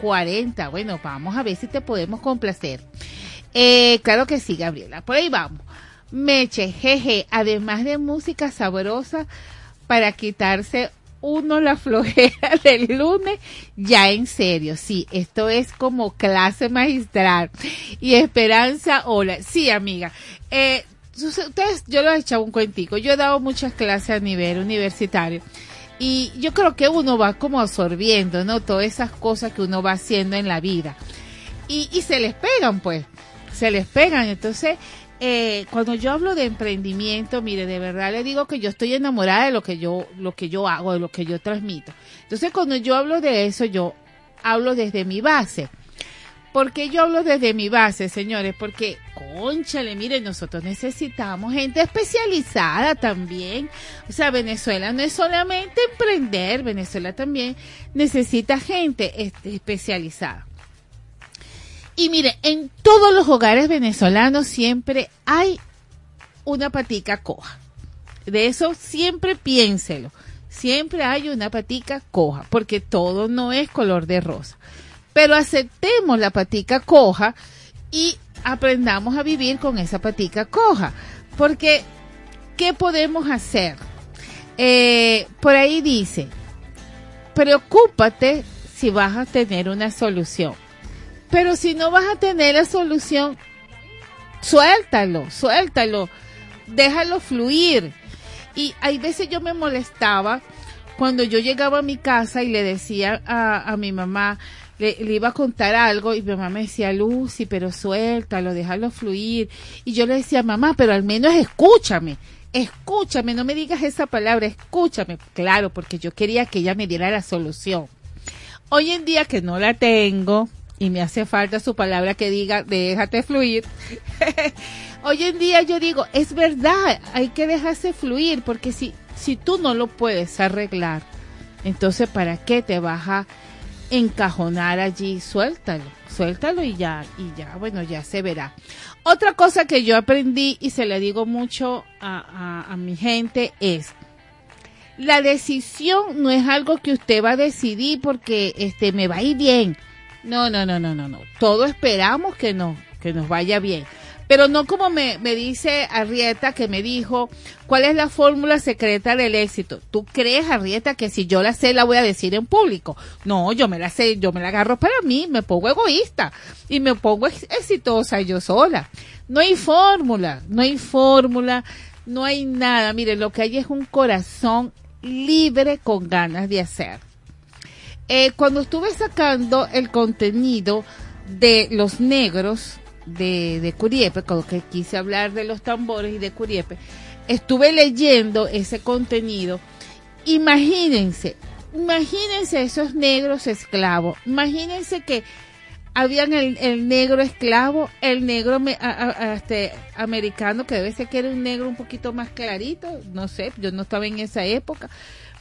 Speaker 1: 40. Bueno, vamos a ver si te podemos complacer. Eh, claro que sí, Gabriela. Por ahí vamos. Meche, jeje, además de música sabrosa para quitarse uno la flojera del lunes, ya en serio, sí, esto es como clase magistral. Y Esperanza, hola, sí, amiga. Eh, ustedes, yo les he echado un cuentico, yo he dado muchas clases a nivel universitario. Y yo creo que uno va como absorbiendo, ¿no? Todas esas cosas que uno va haciendo en la vida. Y, y se les pegan, pues. Se les pegan. Entonces, eh, cuando yo hablo de emprendimiento, mire, de verdad le digo que yo estoy enamorada de lo que yo, lo que yo hago, de lo que yo transmito. Entonces, cuando yo hablo de eso, yo hablo desde mi base. ¿Por qué yo hablo desde mi base, señores? Porque, conchale, miren, nosotros necesitamos gente especializada también. O sea, Venezuela no es solamente emprender, Venezuela también necesita gente este, especializada. Y mire, en todos los hogares venezolanos siempre hay una patica coja. De eso siempre piénselo. siempre hay una patica coja, porque todo no es color de rosa. Pero aceptemos la patica coja y aprendamos a vivir con esa patica coja. Porque, ¿qué podemos hacer? Eh, por ahí dice, preocúpate si vas a tener una solución. Pero si no vas a tener la solución, suéltalo, suéltalo, déjalo fluir. Y hay veces yo me molestaba cuando yo llegaba a mi casa y le decía a, a mi mamá, le, le, iba a contar algo y mi mamá me decía, Lucy, pero suéltalo, déjalo fluir. Y yo le decía, mamá, pero al menos escúchame, escúchame, no me digas esa palabra, escúchame. Claro, porque yo quería que ella me diera la solución. Hoy en día que no la tengo y me hace falta su palabra que diga, déjate fluir. Hoy en día yo digo, es verdad, hay que dejarse fluir, porque si, si tú no lo puedes arreglar, entonces ¿para qué te vas a encajonar allí? Suéltalo, suéltalo y ya, y ya, bueno, ya se verá. Otra cosa que yo aprendí y se le digo mucho a, a, mi gente es, la decisión no es algo que usted va a decidir porque este me va a ir bien. No, no, no, no, no, no. Todo esperamos que no, que nos vaya bien. Pero no como me, me dice Arrieta que me dijo, ¿cuál es la fórmula secreta del éxito? ¿Tú crees, Arrieta, que si yo la sé la voy a decir en público? No, yo me la sé, yo me la agarro para mí, me pongo egoísta y me pongo exitosa yo sola. No hay fórmula, no hay fórmula, no hay nada. Mire, lo que hay es un corazón libre con ganas de hacer. Eh, cuando estuve sacando el contenido de los negros de, Curiepe, cuando que quise hablar de los tambores y de Curiepe, estuve leyendo ese contenido. Imagínense, imagínense esos negros esclavos, imagínense que habían el, el negro esclavo, el negro me, este, americano, que debe ser que era un negro un poquito más clarito, no sé, yo no estaba en esa época,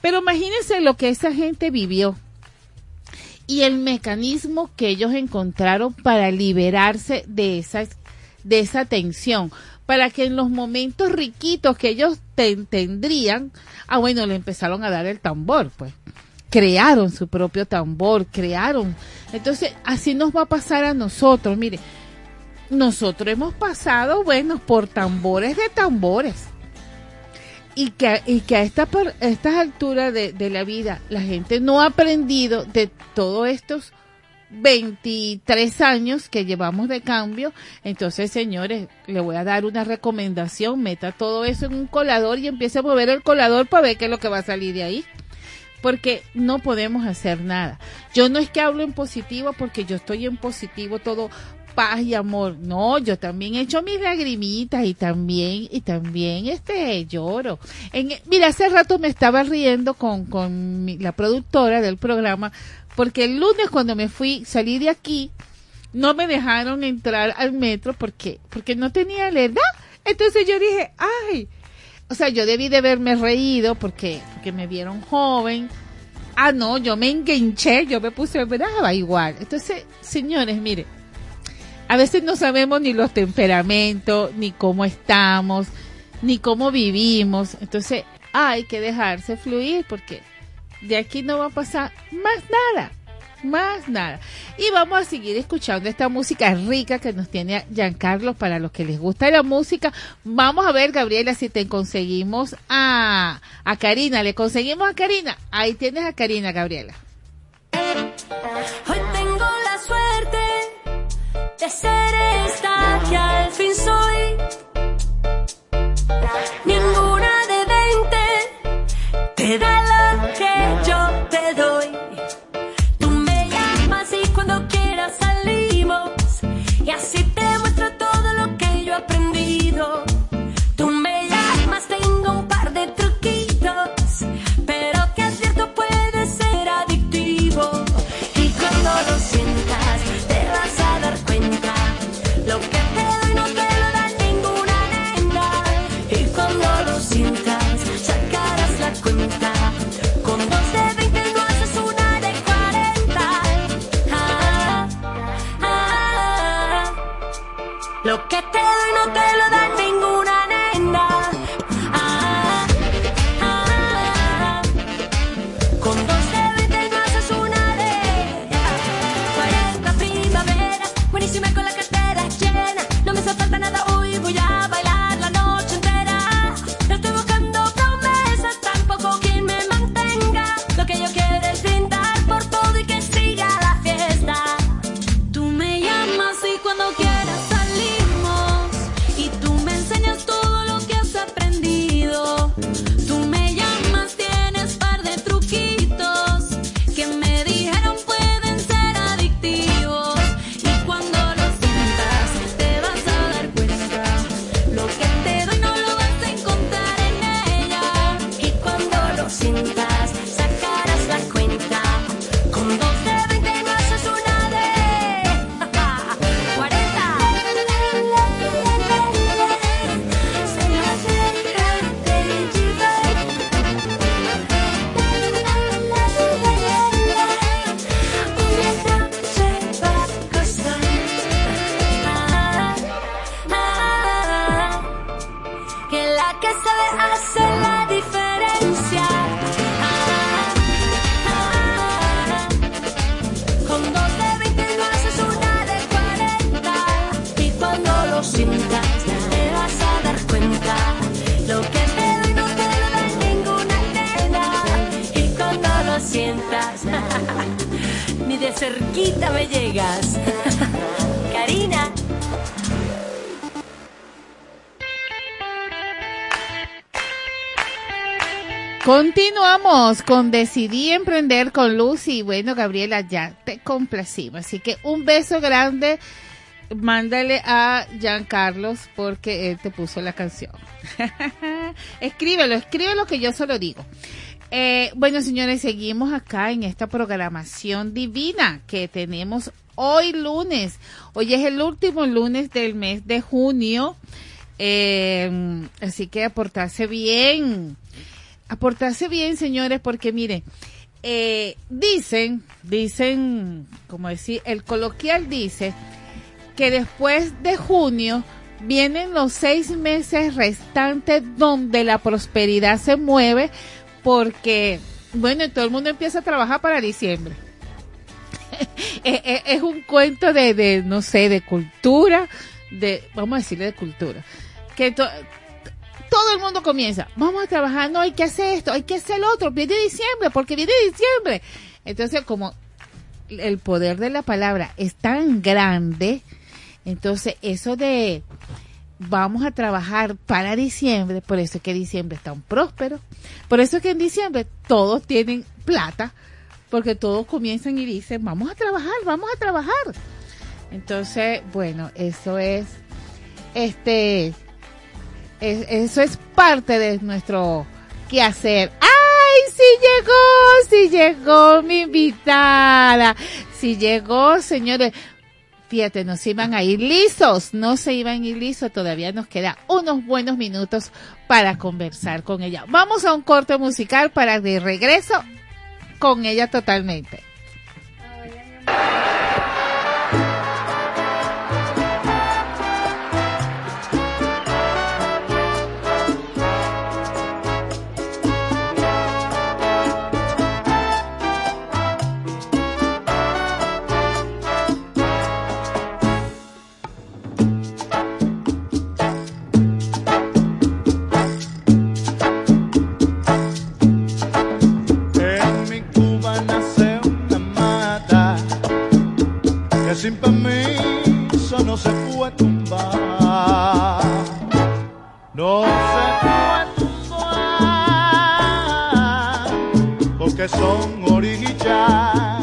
Speaker 1: pero imagínense lo que esa gente vivió y el mecanismo que ellos encontraron para liberarse de esa, de esa tensión, para que en los momentos riquitos que ellos ten, tendrían, ah bueno, le empezaron a dar el tambor, pues crearon su propio tambor, crearon. Entonces, así nos va a pasar a nosotros. Mire, nosotros hemos pasado, bueno, por tambores de tambores. Y que, y que a, esta, a estas alturas de, de la vida la gente no ha aprendido de todos estos 23 años que llevamos de cambio. Entonces, señores, le voy a dar una recomendación. Meta todo eso en un colador y empiece a mover el colador para ver qué es lo que va a salir de ahí porque no podemos hacer nada. Yo no es que hablo en positivo porque yo estoy en positivo todo paz y amor. No, yo también he hecho mis lagrimitas y también, y también este lloro. Mira, hace rato me estaba riendo con, con la productora del programa porque el lunes cuando me fui, salí de aquí, no me dejaron entrar al metro porque, porque no tenía la edad. Entonces yo dije, ay, o sea, yo debí de haberme reído porque, porque me vieron joven. Ah, no, yo me enganché, yo me puse brava igual. Entonces, señores, mire, a veces no sabemos ni los temperamentos, ni cómo estamos, ni cómo vivimos. Entonces, hay que dejarse fluir porque de aquí no va a pasar más nada más nada. Y vamos a seguir escuchando esta música rica que nos tiene Giancarlo para los que les gusta la música. Vamos a ver, Gabriela, si te conseguimos a, a Karina. ¿Le conseguimos a Karina? Ahí tienes a Karina, Gabriela.
Speaker 15: De ser esta que al fin soy.
Speaker 1: Continuamos con Decidí Emprender con Lucy. Bueno, Gabriela, ya te complacimos. Así que un beso grande. Mándale a Carlos porque él te puso la canción. escríbelo, escríbelo que yo solo digo. Eh, bueno, señores, seguimos acá en esta programación divina que tenemos hoy lunes. Hoy es el último lunes del mes de junio. Eh, así que aportarse bien aportarse bien, señores, porque mire, eh, dicen, dicen, como decir, el coloquial dice que después de junio vienen los seis meses restantes donde la prosperidad se mueve porque, bueno, todo el mundo empieza a trabajar para diciembre. es, un cuento de, de, no sé, de cultura, de, vamos a decirle de cultura, que todo el mundo comienza, vamos a trabajar, no hay que hacer esto, hay que hacer lo otro, viene diciembre, porque viene diciembre. Entonces, como el poder de la palabra es tan grande, entonces eso de vamos a trabajar para diciembre, por eso es que diciembre es tan próspero, por eso es que en diciembre todos tienen plata, porque todos comienzan y dicen, vamos a trabajar, vamos a trabajar. Entonces, bueno, eso es, este, eso es parte de nuestro quehacer. ¡Ay, sí llegó! Sí llegó mi invitada. Sí llegó, señores. Fíjate, nos iban a ir lisos, no se iban a ir lisos, todavía nos queda unos buenos minutos para conversar con ella. Vamos a un corte musical para de regreso con ella totalmente.
Speaker 12: Sin permiso no se puede tumbar. No se puede tumbar porque son orillas.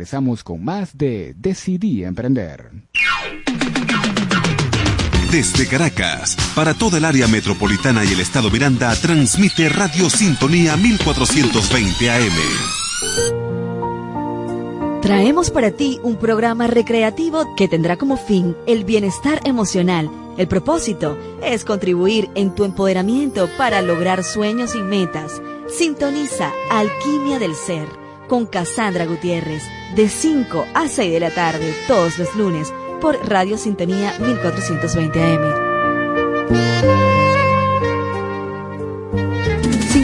Speaker 4: Regresamos con más de Decidí Emprender.
Speaker 10: Desde Caracas, para toda el área metropolitana y el estado Miranda, transmite Radio Sintonía 1420 AM.
Speaker 5: Traemos para ti un programa recreativo que tendrá como fin el bienestar emocional. El propósito es contribuir en tu empoderamiento para lograr sueños y metas. Sintoniza Alquimia del Ser con Cassandra Gutiérrez de 5 a 6 de la tarde todos los lunes por Radio Sintonía 1420 AM.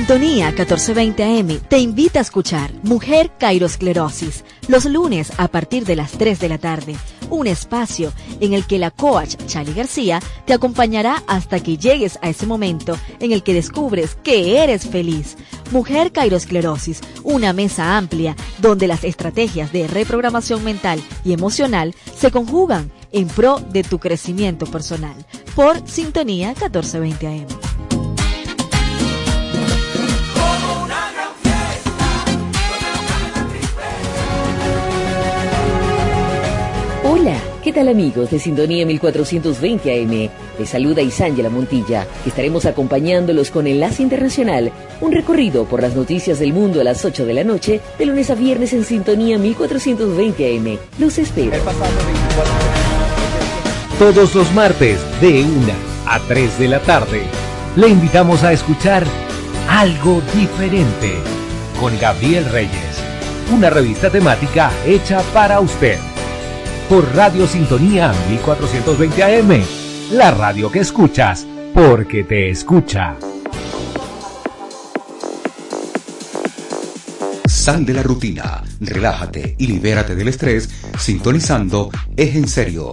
Speaker 5: Sintonía 1420 AM te invita a escuchar Mujer Cairosclerosis los lunes a partir de las 3 de la tarde. Un espacio en el que la coach Chali García te acompañará hasta que llegues a ese momento en el que descubres que eres feliz. Mujer Cairosclerosis, una mesa amplia donde las estrategias de reprogramación mental y emocional se conjugan en pro de tu crecimiento personal. Por Sintonía 1420 AM.
Speaker 16: Hola, ¿qué tal amigos de Sintonía 1420 AM? Les saluda Isángela Montilla. Estaremos acompañándolos con Enlace Internacional, un recorrido por las noticias del mundo a las 8 de la noche, de lunes a viernes en Sintonía 1420 AM. Los espero.
Speaker 6: Todos los martes de 1 a 3 de la tarde, le invitamos a escuchar Algo Diferente con Gabriel Reyes, una revista temática hecha para usted por Radio Sintonía 1420 AM, la radio que escuchas porque te escucha.
Speaker 7: Sal de la rutina, relájate y libérate del estrés sintonizando Es en Serio,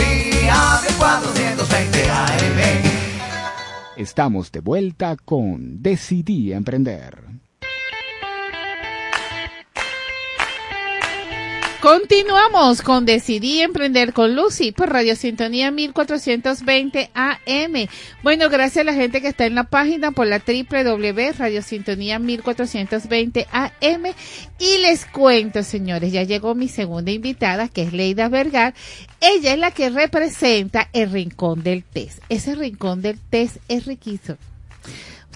Speaker 4: Estamos de vuelta con Decidí Emprender.
Speaker 1: Continuamos con Decidí Emprender con Lucy por Radio Sintonía 1420 AM. Bueno, gracias a la gente que está en la página por la www Radio Sintonía 1420 AM. Y les cuento, señores, ya llegó mi segunda invitada, que es Leida Vergar. Ella es la que representa el Rincón del Test. Ese Rincón del Test es riquísimo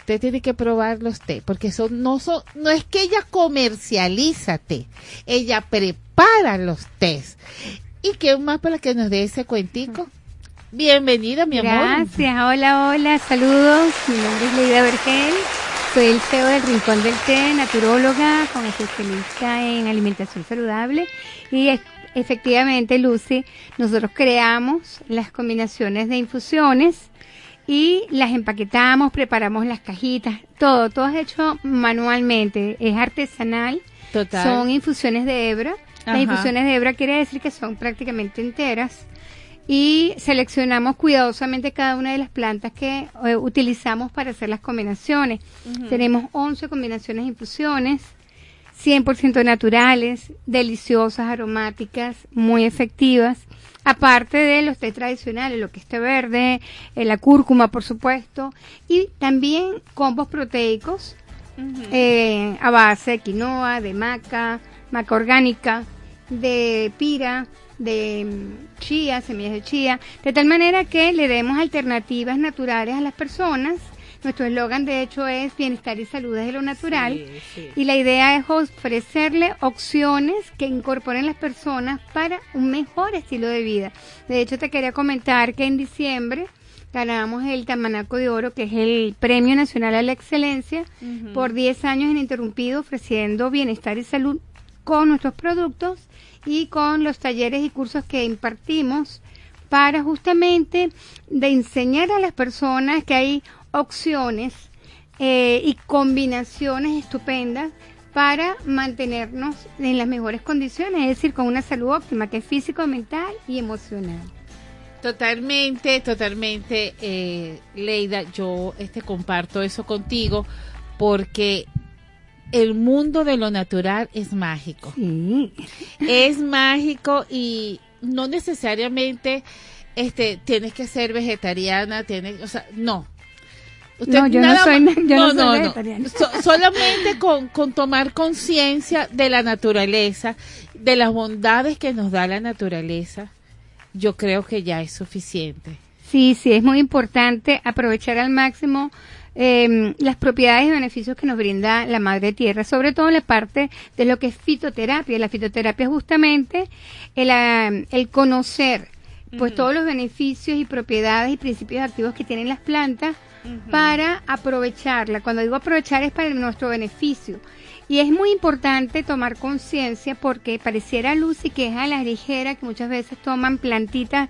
Speaker 1: usted tiene que probar los té, porque son, no son, no es que ella comercializa té, ella prepara los tés. ¿Y qué más para que nos dé ese cuentico? Bienvenida, mi amor.
Speaker 17: Gracias, hola, hola, saludos. Mi nombre es Leida Vergel, soy el CEO del Rincón del Té, naturóloga, con especialista en alimentación saludable. Y efectivamente, Lucy, nosotros creamos las combinaciones de infusiones y las empaquetamos, preparamos las cajitas, todo, todo es hecho manualmente, es artesanal.
Speaker 1: Total.
Speaker 17: Son infusiones de hebra.
Speaker 1: Ajá.
Speaker 17: Las infusiones de hebra quiere decir que son prácticamente enteras y seleccionamos cuidadosamente cada una de las plantas que eh, utilizamos para hacer las combinaciones. Tenemos 11 combinaciones de infusiones, 100% naturales, deliciosas, aromáticas, muy efectivas. Aparte de los té tradicionales, lo que es té verde, eh, la cúrcuma, por supuesto, y también combos proteicos eh, a base de quinoa, de maca, maca orgánica, de pira, de mm, chía, semillas de chía, de tal manera que le demos alternativas naturales a las personas. Nuestro eslogan, de hecho, es bienestar y salud desde lo natural. Y la idea es ofrecerle opciones que incorporen las personas para un mejor estilo de vida. De hecho, te quería comentar que en diciembre ganamos el Tamanaco de Oro, que es el Premio Nacional a la Excelencia, por 10 años ininterrumpido ofreciendo bienestar y salud con nuestros productos y con los talleres y cursos que impartimos para justamente de enseñar a las personas que hay opciones eh, y combinaciones estupendas para mantenernos en las mejores condiciones, es decir, con una salud óptima, que es físico, mental y emocional.
Speaker 1: Totalmente, totalmente, eh, Leida, yo este comparto eso contigo porque el mundo de lo natural es mágico. Es mágico y no necesariamente este tienes que ser vegetariana, tienes, o sea, no.
Speaker 17: No, yo no soy-
Speaker 1: más-
Speaker 17: yo no soy vegetariana.
Speaker 1: So- solamente con, con tomar conciencia de la naturaleza, de las bondades que nos da la naturaleza, yo creo que ya es suficiente.
Speaker 17: Sí, sí, es muy importante aprovechar al máximo eh, las propiedades y beneficios que nos brinda la madre tierra, sobre todo en la parte de lo que es fitoterapia. La fitoterapia es justamente el, el conocer pues todos los beneficios y propiedades y principios activos que tienen las plantas para aprovecharla. Cuando digo aprovechar es para nuestro beneficio. Y es muy importante tomar conciencia porque pareciera Lucy que es a la ligera que muchas veces toman plantitas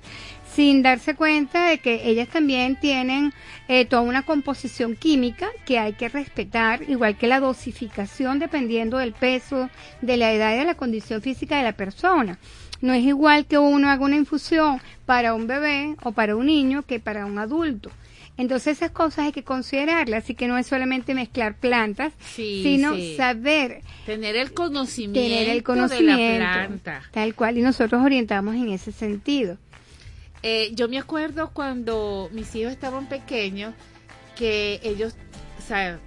Speaker 17: sin darse cuenta de que ellas también tienen eh, toda una composición química que hay que respetar, igual que la dosificación dependiendo del peso, de la edad y de la condición física de la persona. No es igual que uno haga una infusión para un bebé o para un niño que para un adulto. Entonces esas cosas hay que considerarlas, así que no es solamente mezclar plantas,
Speaker 1: Sí,
Speaker 17: sino
Speaker 1: sí.
Speaker 17: saber
Speaker 1: Tener el conocimiento,
Speaker 17: tener el
Speaker 1: de
Speaker 17: conocimiento,
Speaker 1: la planta.
Speaker 17: tal cual, y nosotros orientamos en ese sentido.
Speaker 1: Eh, yo me acuerdo cuando mis hijos estaban pequeños que ellos, o sea,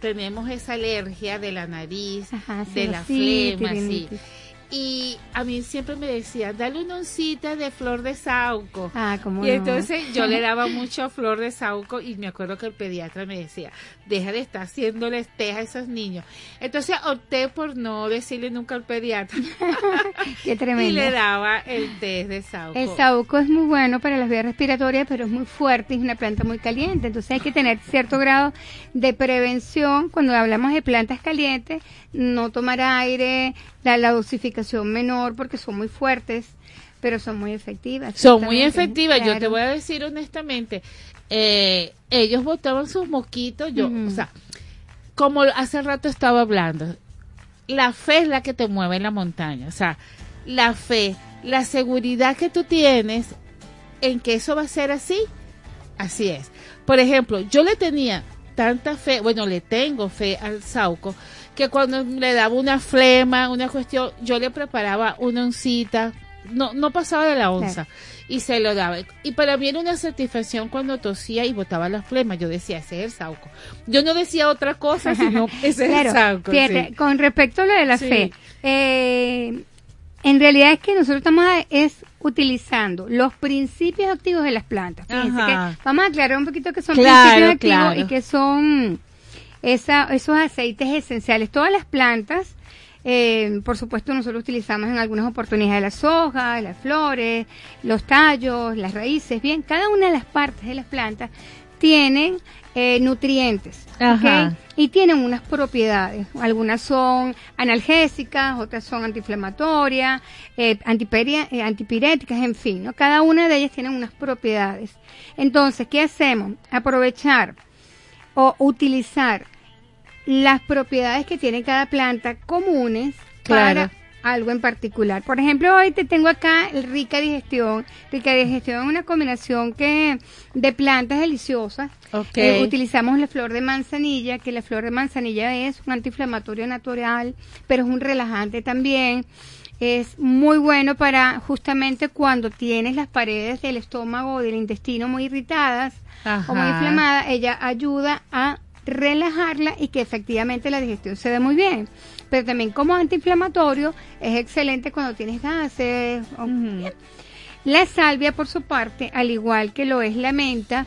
Speaker 1: tenemos esa alergia de la nariz,
Speaker 17: Ajá,
Speaker 1: de la flema, sí. Y a mí siempre me decían, dale una oncita de flor de sauco.
Speaker 17: Ah, cómo
Speaker 1: y
Speaker 17: no.
Speaker 1: entonces yo le daba mucho flor de sauco y me acuerdo que el pediatra me decía, deja de estar haciéndoles té a esos niños. Entonces opté por no decirle nunca al pediatra.
Speaker 17: Qué tremendo.
Speaker 1: Y le daba el té de sauco.
Speaker 17: El saúco es muy bueno para las vías respiratorias, pero es muy fuerte y es una planta muy caliente. Entonces hay que tener cierto grado de prevención cuando hablamos de plantas calientes, no tomar aire, la, la dosificación menor porque son muy fuertes, pero son muy efectivas.
Speaker 1: Son muy
Speaker 17: ciertamente.
Speaker 1: efectivas. Yo te voy a decir honestamente, eh, ellos botaban sus mosquitos. Yo, o sea, como hace rato estaba hablando, la fe es la que te mueve en la montaña. O sea, la fe, la seguridad que tú tienes en que eso va a ser así, así es. Por ejemplo, yo le tenía tanta fe, bueno, le tengo fe al Sauco, que cuando le daba una flema, una cuestión, yo le preparaba una oncita, no, no pasaba de la onza, y se lo daba. Y para mí era una satisfacción cuando tosía y botaba la flema, yo decía, ese es el Sauco. Yo no decía otra cosa, sino, ese es
Speaker 17: Claro,
Speaker 1: el Sauco.
Speaker 17: fíjate,
Speaker 1: sí.
Speaker 17: con respecto a lo de la
Speaker 1: Sí.
Speaker 17: fe, eh, en realidad es que nosotros estamos a- es utilizando los principios activos de las plantas. Que vamos a aclarar un poquito que son
Speaker 1: Claro,
Speaker 17: principios activos y que son esa, esos aceites esenciales. Todas las plantas, eh, por supuesto, nosotros utilizamos en algunas oportunidades las hojas, las flores, los tallos, las raíces. Bien, cada una de las partes de las plantas tienen eh, nutrientes. ¿ok?
Speaker 1: Ajá.
Speaker 17: Y tienen unas propiedades. Algunas son analgésicas, otras son antiinflamatorias, eh, eh, antipiréticas, en fin. ¿no? Cada una de ellas tiene unas propiedades. Entonces, ¿qué hacemos? Aprovechar o utilizar las propiedades que tiene cada planta comunes
Speaker 1: Claro.
Speaker 17: para algo en particular. Por ejemplo, hoy te tengo acá el rica digestión. Rica digestión es una combinación que de plantas deliciosas.
Speaker 1: Ok.
Speaker 17: Eh, utilizamos la flor de manzanilla, que la flor de manzanilla es un antiinflamatorio natural, pero es un relajante también. Es muy bueno para justamente cuando tienes las paredes del estómago o del intestino muy irritadas o muy inflamadas, ella ayuda a relajarla y que efectivamente la digestión se dé muy bien. Pero también como antiinflamatorio es excelente cuando tienes gases. La salvia, por su parte, al igual que lo es la menta,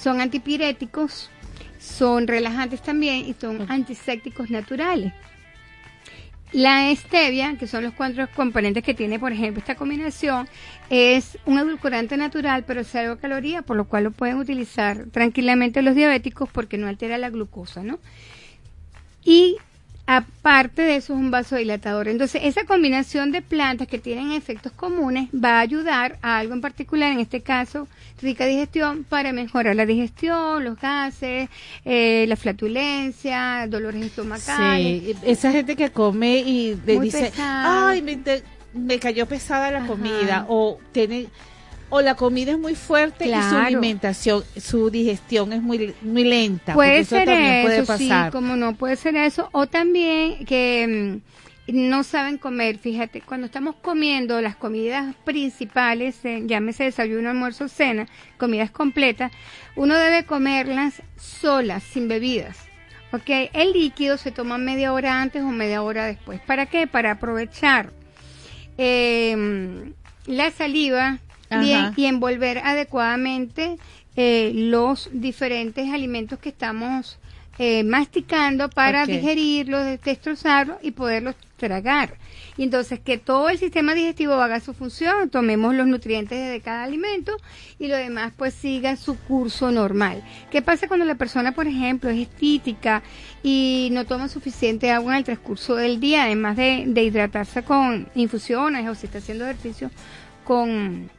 Speaker 17: son antipiréticos, son relajantes también y son antisépticos naturales. La stevia, que son los cuatro componentes que tiene, por ejemplo, esta combinación, es un edulcorante natural, pero cero calorías, por lo cual lo pueden utilizar tranquilamente los diabéticos porque no altera la glucosa, ¿no? Y Aparte de eso es un vasodilatador. Entonces, esa combinación de plantas que tienen efectos comunes va a ayudar a algo en particular, en este caso, rica digestión, para mejorar la digestión, los gases, eh, la flatulencia, dolores estomacales.
Speaker 1: Sí, esa gente que come y le dice,
Speaker 17: pesado.
Speaker 1: ay, me, te- me cayó pesada la
Speaker 17: Ajá.
Speaker 1: comida, o tiene, o la comida es muy fuerte y su alimentación, su digestión es muy, muy lenta.
Speaker 17: Puede
Speaker 1: eso
Speaker 17: ser
Speaker 1: también
Speaker 17: eso,
Speaker 1: puede
Speaker 17: sí,
Speaker 1: pasar.
Speaker 17: como no puede ser eso. O también que mm, no saben comer. Fíjate, cuando estamos comiendo las comidas principales, eh, llámese desayuno, almuerzo, cena, comidas completas, uno debe comerlas solas, sin bebidas. ¿Ok? El líquido se toma media hora antes o media hora después. ¿Para qué? Para aprovechar eh, la saliva bien, y envolver adecuadamente eh, los diferentes alimentos que estamos eh, masticando para digerirlos, destrozarlos y poderlos tragar. Y entonces que todo el sistema digestivo haga su función, tomemos los nutrientes de cada alimento y lo demás pues siga su curso normal. ¿Qué pasa cuando la persona, por ejemplo, es estítica y no toma suficiente agua en el transcurso del día, además de, de hidratarse con infusiones o si está haciendo ejercicio con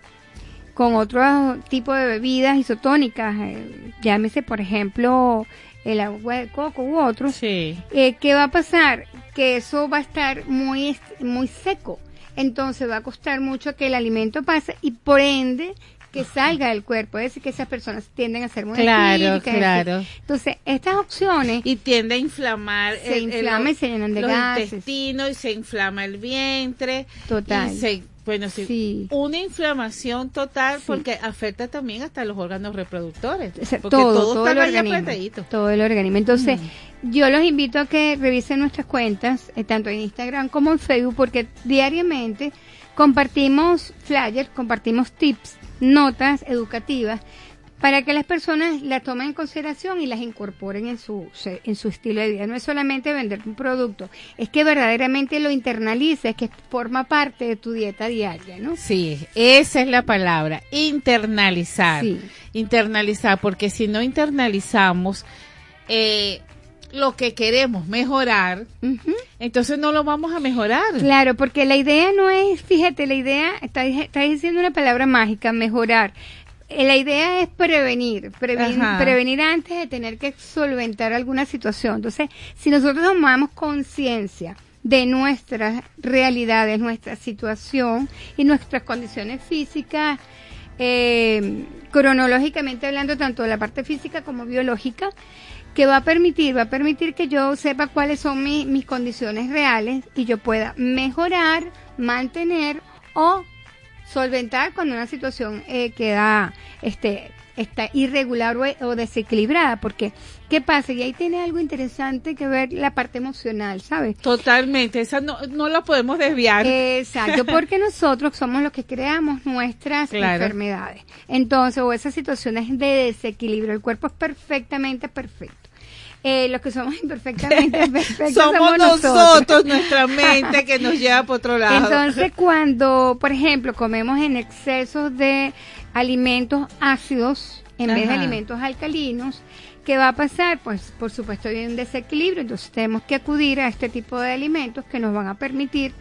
Speaker 17: con otro tipo de bebidas isotónicas, eh, llámese por ejemplo el agua de coco u otros,
Speaker 1: Sí.
Speaker 17: eh, ¿qué va a pasar? Que eso va a estar muy, muy seco. Entonces va a costar mucho que el alimento pase y por ende que salga del cuerpo. Es decir, que esas personas tienden a ser muy
Speaker 1: Claro, claro.
Speaker 17: decir, Entonces, estas opciones...
Speaker 1: Y tiende a inflamar
Speaker 17: Se
Speaker 1: el- el-
Speaker 17: inflama y se llenan de
Speaker 1: los
Speaker 17: gases.
Speaker 1: intestinos y se inflama el vientre.
Speaker 17: Total.
Speaker 1: Y se- bueno, sí,
Speaker 17: Sí.
Speaker 1: una inflamación total porque afecta también hasta los órganos reproductores.
Speaker 17: O sea,
Speaker 1: porque
Speaker 17: todo,
Speaker 1: todos
Speaker 17: todo el organismo. Todo el organismo. Entonces,
Speaker 1: Mm.
Speaker 17: yo los invito a que revisen nuestras cuentas, eh, tanto en Instagram como en Facebook, porque diariamente compartimos flyers, compartimos tips, notas educativas para que las personas las tomen en consideración y las incorporen en su, en su estilo de vida. No es solamente vender un producto, es que verdaderamente lo internalices, que forma parte de tu dieta diaria, ¿no?
Speaker 1: Sí, esa es la palabra, internalizar.
Speaker 17: Sí.
Speaker 1: Internalizar, porque si no internalizamos eh, lo que queremos mejorar, entonces no lo vamos a mejorar.
Speaker 17: Claro, porque la idea no es, fíjate, la idea, está, está diciendo una palabra mágica, mejorar. Eh, La idea es prevenir, preven- prevenir antes de tener que solventar alguna situación. Entonces, si nosotros tomamos conciencia de nuestras realidades, nuestra situación y nuestras condiciones físicas, eh, cronológicamente hablando, tanto de la parte física como biológica, que va a permitir, va a permitir que yo sepa cuáles son mi- mis condiciones reales y yo pueda mejorar, mantener o solventar cuando una situación eh, queda este está irregular o, o desequilibrada porque qué pasa y ahí tiene algo interesante que ver la parte emocional sabes
Speaker 1: Totalmente, esa no, no la podemos desviar.
Speaker 17: Exacto, porque nosotros somos los que creamos nuestras
Speaker 1: Claro.
Speaker 17: enfermedades. Entonces, o esas situaciones de desequilibrio, el cuerpo es perfectamente perfecto. Eh, los que somos imperfectamente perfectos
Speaker 1: somos,
Speaker 17: somos,
Speaker 1: nosotros, nuestra mente que nos lleva por otro lado.
Speaker 17: Entonces, cuando, por ejemplo, comemos en exceso de alimentos ácidos en vez de alimentos alcalinos, ¿qué va a pasar? Pues, por supuesto, hay un desequilibrio. Entonces, tenemos que acudir a este tipo de alimentos que nos van a permitir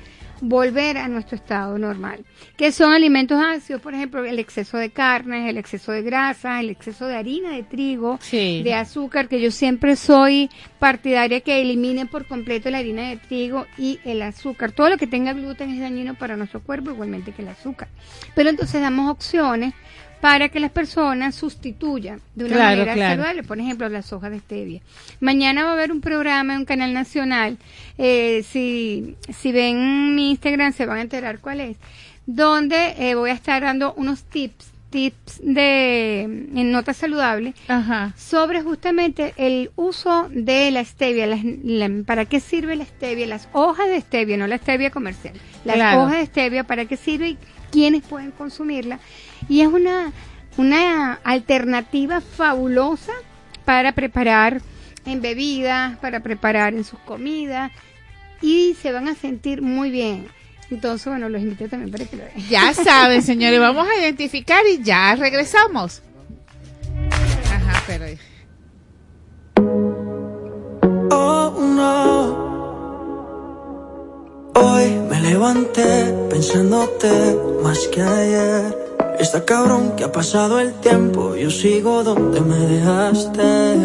Speaker 17: volver a nuestro estado normal. ¿Qué son alimentos ácidos? Por ejemplo, el exceso de carnes, el exceso de grasa, el exceso de harina de trigo,
Speaker 1: Sí.
Speaker 17: de azúcar, que yo siempre soy partidaria que eliminen por completo la harina de trigo y el azúcar. Todo lo que tenga gluten es dañino para nuestro cuerpo, igualmente que el azúcar. Pero entonces damos opciones para que las personas sustituyan de una
Speaker 1: Claro,
Speaker 17: manera
Speaker 1: claro.
Speaker 17: saludable, por ejemplo, las hojas de stevia. Mañana va a haber un programa en un canal nacional, eh, si, si ven mi Instagram se van a enterar cuál es, donde eh, voy a estar dando unos tips tips de en nota saludable sobre justamente el uso de la stevia, las- la- para qué sirve la stevia, las hojas de stevia, no la stevia comercial, las
Speaker 1: Claro.
Speaker 17: hojas de stevia, para qué sirve y quiénes pueden consumirla. Y es una, una alternativa fabulosa para preparar en bebidas, para preparar en sus comidas y se van a sentir muy bien. Entonces, bueno, los invito también para que lo vean.
Speaker 1: Ya saben, señores, vamos a identificar y ya regresamos. Ajá, pero...
Speaker 2: Oh no,
Speaker 18: Hoy me levanté pensándote más que ayer. Está cabrón que ha pasado el tiempo, yo sigo donde me dejaste.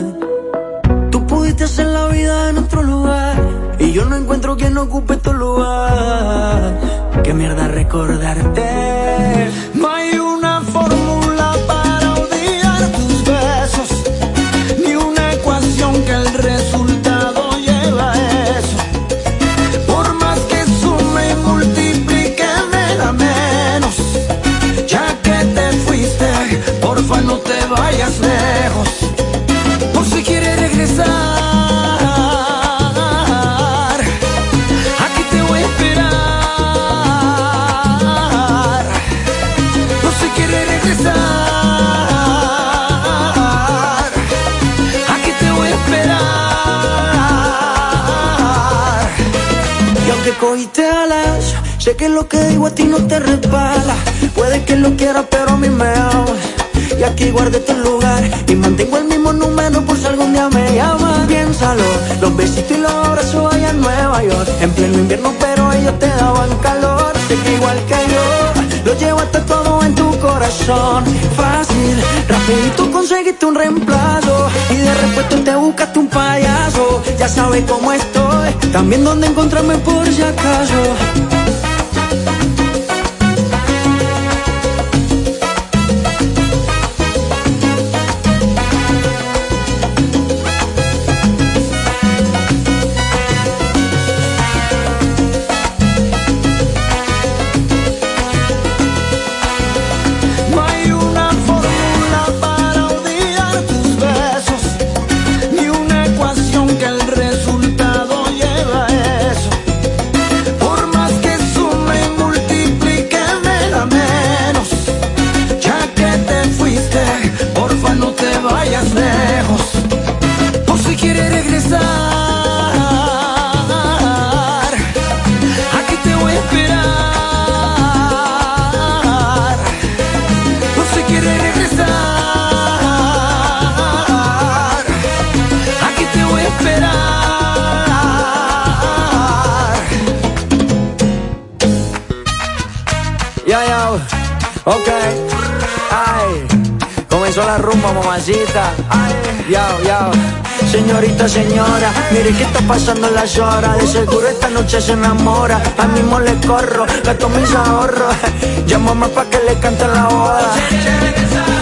Speaker 18: Tú pudiste hacer la vida en otro lugar y yo no encuentro quien ocupe tu lugar. Qué mierda recordarte. No hay una cogiste alas, sé que lo que digo a ti no te resbala. Puede que lo quieras, pero a mí me ama. Y aquí guardé tu lugar y mantengo el mismo número por si algún día me llamas. Piénsalo, los besitos y los abrazos allá en Nueva York. En pleno invierno, pero ellos te daban calor. Sé que igual que yo, lo llevaste todo en tu corazón. Fácil, rapidito conseguiste un reemplazo. Y de repuesto te buscaste un payaso. Ya sabes cómo estoy, también dónde encontrarme por si acaso. Ya, ya, ok. Ay, comenzó la rumba, mamacita. Ay, ya, ya. Señorita, señora, mire que está pasando las horas. De seguro esta noche se enamora. A mismo le corro, gasto mis ahorros. Llámame pa' que le cante la boda.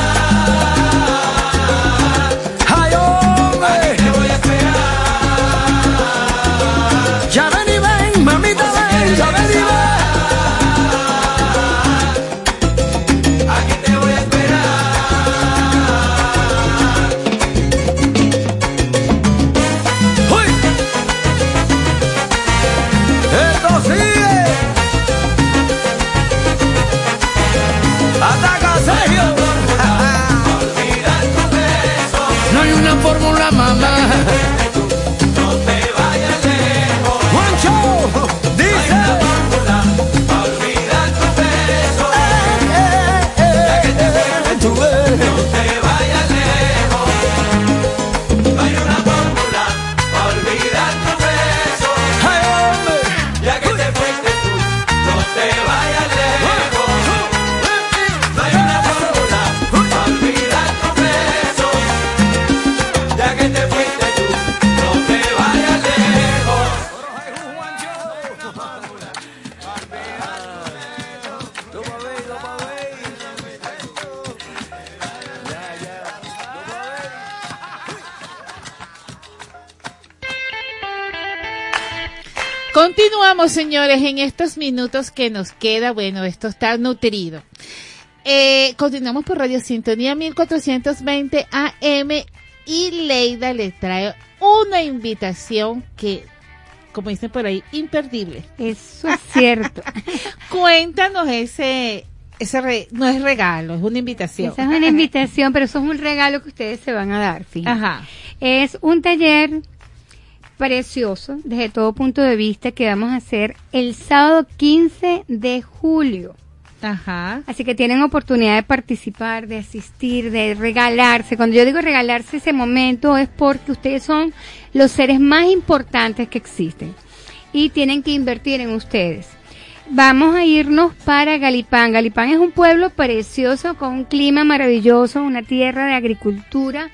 Speaker 1: Señores, en estos minutos que nos queda. Bueno, esto está nutrido. Eh, continuamos por Radio Sintonía 1420 AM y Leida le trae una invitación que, como dicen por ahí, imperdible.
Speaker 17: Eso es cierto.
Speaker 1: Cuéntanos ese, ese re- no es regalo, es una invitación.
Speaker 17: Esa es una invitación, pero eso es un regalo que ustedes se van a dar.
Speaker 1: Ajá.
Speaker 17: Es un taller precioso desde todo punto de vista que vamos a hacer el sábado 15 de julio.
Speaker 1: Ajá.
Speaker 17: Así que tienen oportunidad de participar, de asistir, de regalarse. Cuando yo digo regalarse ese momento es porque ustedes son los seres más importantes que existen. y tienen que invertir en ustedes. Vamos a irnos para Galipán. Galipán es un pueblo precioso con un clima maravilloso, una tierra de agricultura,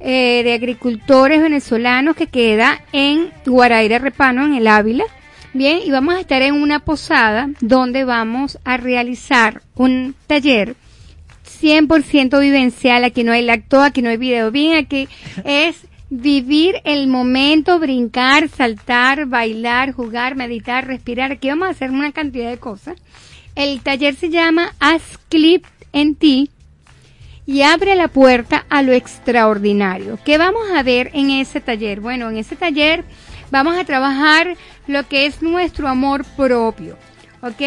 Speaker 17: eh, de agricultores venezolanos que queda en Guaraira Repano, en el Ávila. Bien, y vamos a estar en una posada donde vamos a realizar un taller 100% vivencial. Aquí no hay lacto, aquí no hay video. Bien, aquí es vivir el momento, brincar, saltar, bailar, jugar, meditar, respirar. Aquí vamos a hacer una cantidad de cosas. El taller se llama Haz Clip en ti y abre la puerta a lo extraordinario. ¿Qué vamos a ver en ese taller? Bueno, en ese taller vamos a trabajar lo que es nuestro amor propio. ¿Ok?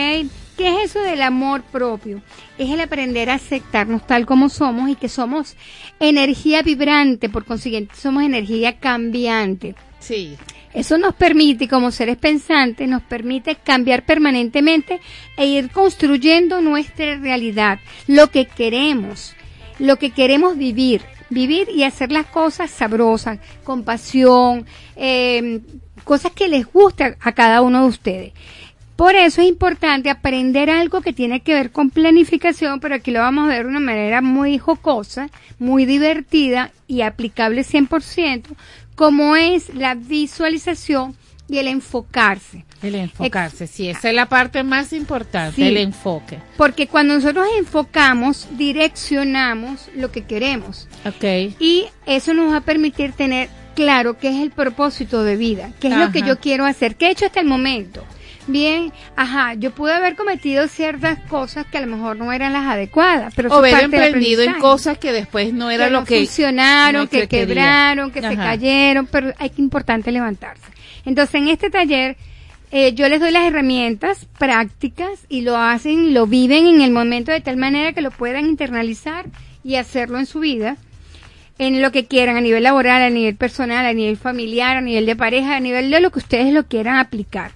Speaker 17: ¿Qué es eso del amor propio? Es el aprender a aceptarnos tal como somos y que somos energía vibrante, por consiguiente somos energía cambiante.
Speaker 1: Sí.
Speaker 17: Eso nos permite, como seres pensantes, nos permite cambiar permanentemente e ir construyendo nuestra realidad, lo que queremos, lo que queremos vivir, vivir y hacer las cosas sabrosas, con pasión, eh, cosas que les guste a cada uno de ustedes. Por eso es importante aprender algo que tiene que ver con planificación, pero aquí lo vamos a ver de una manera muy jocosa, muy divertida y aplicable 100%, como es la visualización y el enfocarse.
Speaker 1: El enfocarse, sí, esa es la parte más importante,
Speaker 17: Sí.
Speaker 1: el enfoque.
Speaker 17: Porque cuando nosotros enfocamos, direccionamos lo que queremos.
Speaker 1: Ok.
Speaker 17: Y eso nos va a permitir tener claro qué es el propósito de vida, qué es lo que yo quiero hacer, qué he hecho hasta el momento. Bien, ajá, yo pude haber cometido ciertas cosas que a lo mejor no eran las adecuadas, pero
Speaker 1: o haber emprendido en cosas que después no era
Speaker 17: que
Speaker 1: lo
Speaker 17: no
Speaker 1: que
Speaker 17: funcionaron,
Speaker 1: no
Speaker 17: que quebraron, que se cayeron, pero hay que importante levantarse. Entonces, en este taller eh, yo les doy las herramientas prácticas y lo hacen y lo viven en el momento de tal manera que lo puedan internalizar y hacerlo en su vida en lo que quieran a nivel laboral, a nivel personal, a nivel familiar, a nivel de pareja, a nivel de lo que ustedes lo quieran aplicar.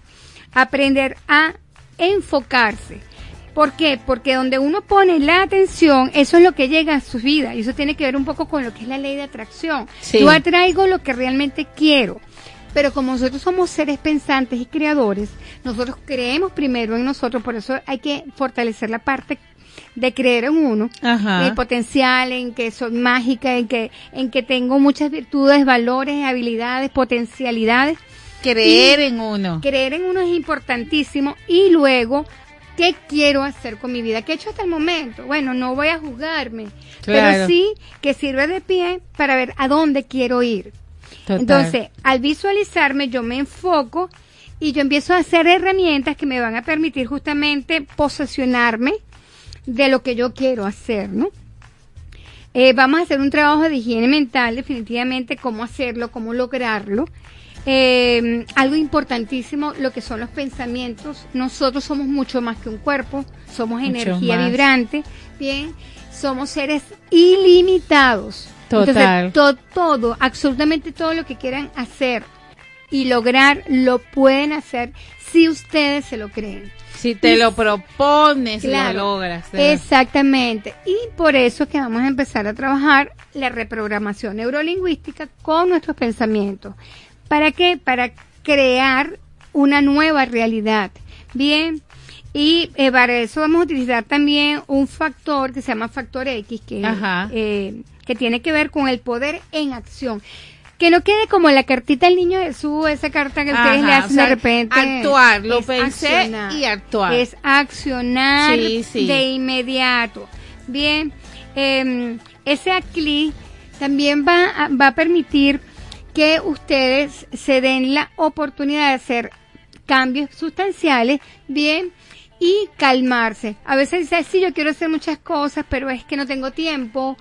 Speaker 17: Aprender a enfocarse. ¿Por qué? Porque donde uno pone la atención, eso es lo que llega a su vida. Y eso tiene que ver un poco con lo que es la ley de atracción.
Speaker 1: Sí.
Speaker 17: Yo atraigo lo que realmente quiero. Pero como nosotros somos seres pensantes y creadores, nosotros creemos primero en nosotros, por eso hay que fortalecer la parte de creer en uno,
Speaker 1: Ajá.
Speaker 17: en el potencial, en que soy mágica, en que, en que tengo muchas virtudes, valores, habilidades, potencialidades.
Speaker 1: Creer
Speaker 17: Y
Speaker 1: en uno.
Speaker 17: Creer en uno es importantísimo y luego, ¿qué quiero hacer con mi vida? ¿Qué he hecho hasta el momento? Bueno, no voy a juzgarme, pero
Speaker 1: Claro.
Speaker 17: sí que sirve de pie para ver a dónde quiero ir.
Speaker 1: Total.
Speaker 17: Entonces, al visualizarme, yo me enfoco y yo empiezo a hacer herramientas que me van a permitir justamente posesionarme de lo que yo quiero hacer, ¿no? Eh, vamos a hacer un trabajo de higiene mental, definitivamente, cómo hacerlo, cómo lograrlo. Eh, algo importantísimo, lo que son los pensamientos. Nosotros somos mucho más que un cuerpo, somos
Speaker 1: Mucho
Speaker 17: energía
Speaker 1: más.
Speaker 17: vibrante, bien, somos seres ilimitados.
Speaker 1: Total.
Speaker 17: Entonces, to- todo, absolutamente todo lo que quieran hacer y lograr, lo pueden hacer si ustedes se lo creen.
Speaker 1: Si te
Speaker 17: Y-
Speaker 1: lo propones,
Speaker 17: Claro,
Speaker 1: lo logras.
Speaker 17: Exactamente. Y por eso es que vamos a empezar a trabajar la reprogramación neurolingüística con nuestros pensamientos. ¿Para qué? Para crear una nueva realidad. Bien. Y eh, para eso vamos a utilizar también un factor que se llama factor X, que,
Speaker 1: Ajá.
Speaker 17: eh, que tiene que ver con el poder en acción. Que no quede como la cartita del niño Jesús, esa carta que ustedes le hacen
Speaker 1: o sea,
Speaker 17: de repente.
Speaker 1: actuar, lo pensé
Speaker 17: accionar.
Speaker 1: y actuar.
Speaker 17: Es accionar
Speaker 1: Sí, sí.
Speaker 17: de inmediato. Bien, eh, ese ACLI también va a, va a permitir que ustedes se den la oportunidad de hacer cambios sustanciales, bien, y calmarse. A veces dice, sí, yo quiero hacer muchas cosas, pero es que no tengo tiempo,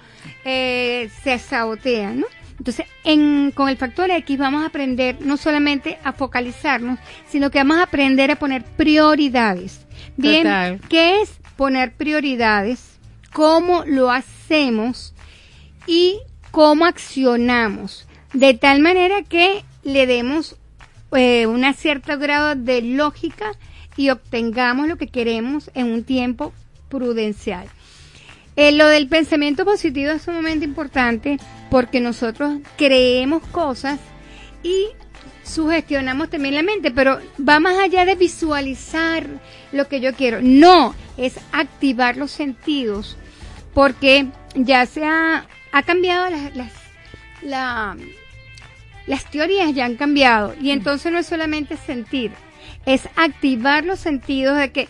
Speaker 17: eh, se sabotea, ¿no? Entonces, en, con el factor X vamos a aprender no solamente a focalizarnos, sino que vamos a aprender a poner prioridades. Bien,
Speaker 1: Total.
Speaker 17: ¿qué es poner prioridades? ¿Cómo lo hacemos? Y cómo accionamos. De tal manera que le demos eh, un cierto grado de lógica y obtengamos lo que queremos en un tiempo prudencial. Eh, lo del pensamiento positivo es sumamente importante porque nosotros creemos cosas y sugestionamos también la mente, pero va más allá de visualizar lo que yo quiero. No, es activar los sentidos, porque ya se ha, ha cambiado las, las, la- las teorías ya han cambiado y entonces no es solamente sentir, es activar los sentidos de que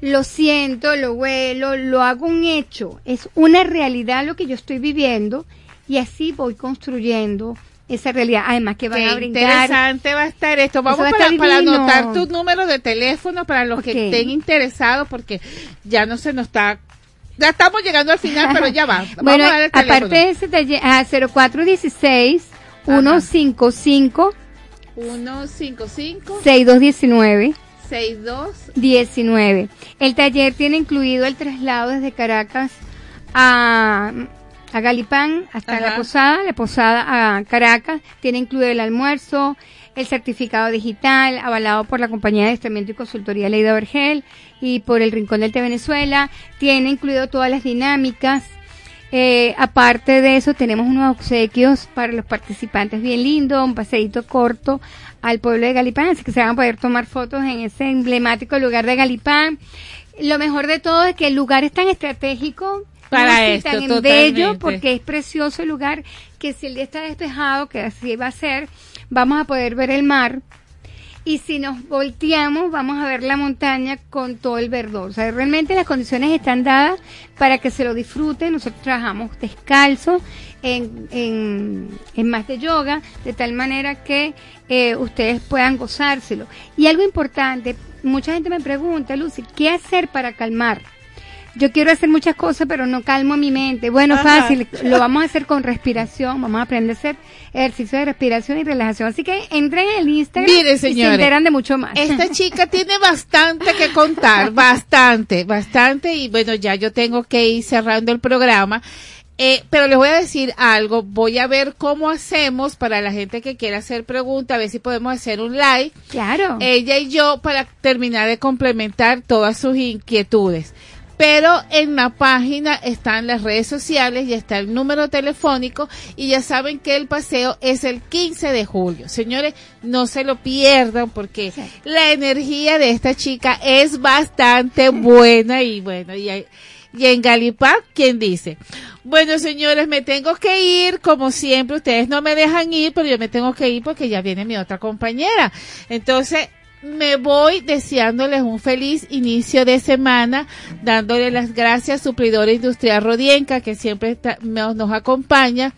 Speaker 17: lo siento, lo huelo, lo hago un hecho, es una realidad lo que yo estoy viviendo y así voy construyendo esa realidad. Además que van
Speaker 1: Qué
Speaker 17: a brindar.
Speaker 1: interesante va a estar esto. Vamos para, anotar tu número de teléfono para los que estén interesados, porque ya no se nos está. Ya estamos llegando al final, pero ya va. Vamos
Speaker 17: Bueno,
Speaker 1: a dar el
Speaker 17: aparte de ese taller, a 0416 155
Speaker 1: 155
Speaker 17: 6219
Speaker 1: 62
Speaker 17: 19. El taller tiene incluido el traslado desde Caracas a, a Galipán hasta
Speaker 1: Ajá.
Speaker 17: la posada, la posada a Caracas. Tiene incluido el almuerzo, el certificado digital avalado por la compañía de adiestramiento y consultoría Leida Vergel y por el Rincón del Té Venezuela. Tiene incluido todas las dinámicas. Eh, aparte de eso, tenemos unos obsequios para los participantes bien lindo, un paseíto corto al pueblo de Galipán, así que se van a poder tomar fotos en ese emblemático lugar de Galipán. Lo mejor de todo es que el lugar es tan estratégico
Speaker 1: Para
Speaker 17: ¿no?
Speaker 1: Esto,
Speaker 17: tan
Speaker 1: totalmente.
Speaker 17: bello, porque es precioso el lugar, que si el día está despejado, que así va a ser, vamos a poder ver el mar. Y si nos volteamos, vamos a ver la montaña con todo el verdor. O sea, realmente las condiciones están dadas para que se lo disfruten. Nosotros trabajamos descalzo en, en, en más de yoga, de tal manera que eh, ustedes puedan gozárselo. Y algo importante, mucha gente me pregunta, Lucy, ¿qué hacer para calmar? Yo quiero hacer muchas cosas, pero no calmo mi mente. Bueno,
Speaker 1: Ajá.
Speaker 17: fácil, lo vamos a hacer con respiración, vamos a aprender a hacer ejercicio de respiración y relajación. Así que entren en el Instagram
Speaker 1: Miren,
Speaker 17: y se enteran de mucho más.
Speaker 1: Esta chica tiene bastante que contar, bastante, bastante. Y bueno, ya yo tengo que ir cerrando el programa. Eh, pero les voy a decir algo, voy a ver cómo hacemos para la gente que quiera hacer preguntas, a ver si podemos hacer un live.
Speaker 17: Claro.
Speaker 1: Ella y yo para terminar de complementar todas sus inquietudes. Pero en la página están las redes sociales y está el número telefónico y ya saben que el paseo es el 15 de julio. Señores, no se lo pierdan porque la energía de esta chica es bastante buena y bueno, y, hay- y en Galipán, ¿quién dice? Bueno, señores, me tengo que ir, como siempre, ustedes no me dejan ir, pero yo me tengo que ir porque ya viene mi otra compañera. Entonces, me voy deseándoles un feliz inicio de semana, dándole las gracias a Suplidora Industrial Rodienca, que siempre nos acompaña.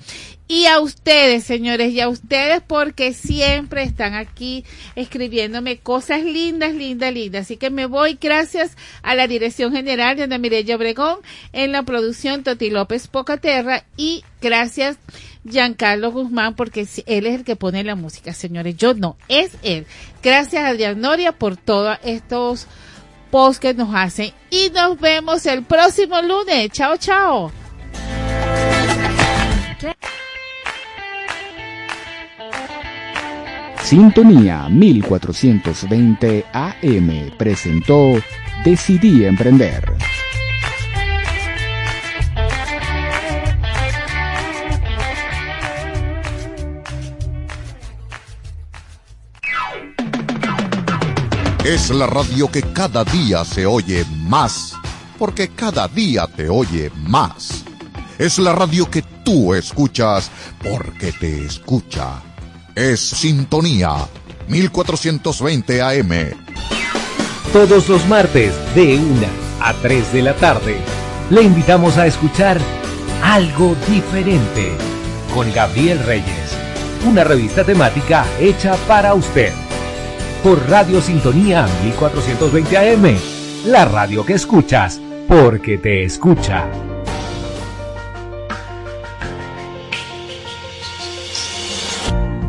Speaker 1: Y a ustedes, señores, y a ustedes porque siempre están aquí escribiéndome cosas lindas, lindas, lindas. Así que me voy gracias a la Dirección General de Ana Mireya Obregón en la producción Toti López Pocaterra y gracias Giancarlo Guzmán porque él es el que pone la música, señores. Yo no, es él. Gracias a Adrián Noria por todos estos posts que nos hacen y nos vemos el próximo lunes. Chao, chao.
Speaker 4: Sintonía 1420 AM presentó Decidí Emprender.
Speaker 9: Es la radio que cada día se oye más, porque cada día te oye más. Es la radio que tú escuchas, porque te escucha. Es Sintonía 1420 AM.
Speaker 6: Todos los martes de 1 a 3 de la tarde le invitamos a escuchar Algo Diferente con Gabriel Reyes, una revista temática hecha para usted. Por Radio Sintonía 1420 AM, la radio que escuchas porque te escucha.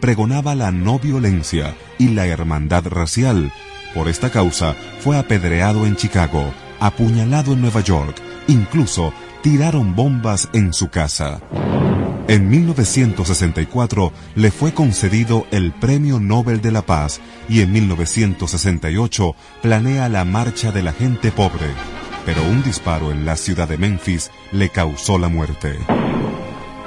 Speaker 10: pregonaba la no violencia y la hermandad racial. Por esta causa fue apedreado en Chicago, apuñalado en Nueva York, incluso tiraron bombas en su casa. En 1964 le fue concedido el Premio Nobel de la Paz y en 1968 planea la Marcha de la Gente Pobre, pero un disparo en la ciudad de Memphis le causó la muerte.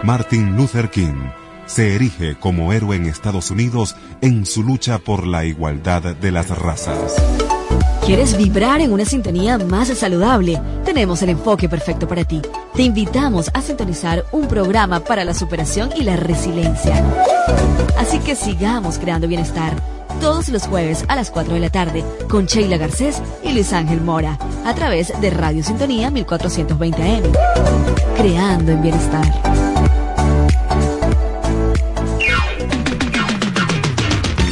Speaker 10: Martin Luther King se erige como héroe en Estados Unidos en su lucha por la igualdad de las razas.
Speaker 5: ¿Quieres vibrar en una sintonía más saludable? Tenemos el enfoque perfecto para ti. Te invitamos a sintonizar un programa para la superación y la resiliencia. Así que sigamos creando bienestar todos los jueves a las 4 de la tarde con Sheila Garcés y Luis Ángel Mora a través de Radio Sintonía 1420 AM. Creando en bienestar.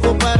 Speaker 15: Que
Speaker 14: seguir,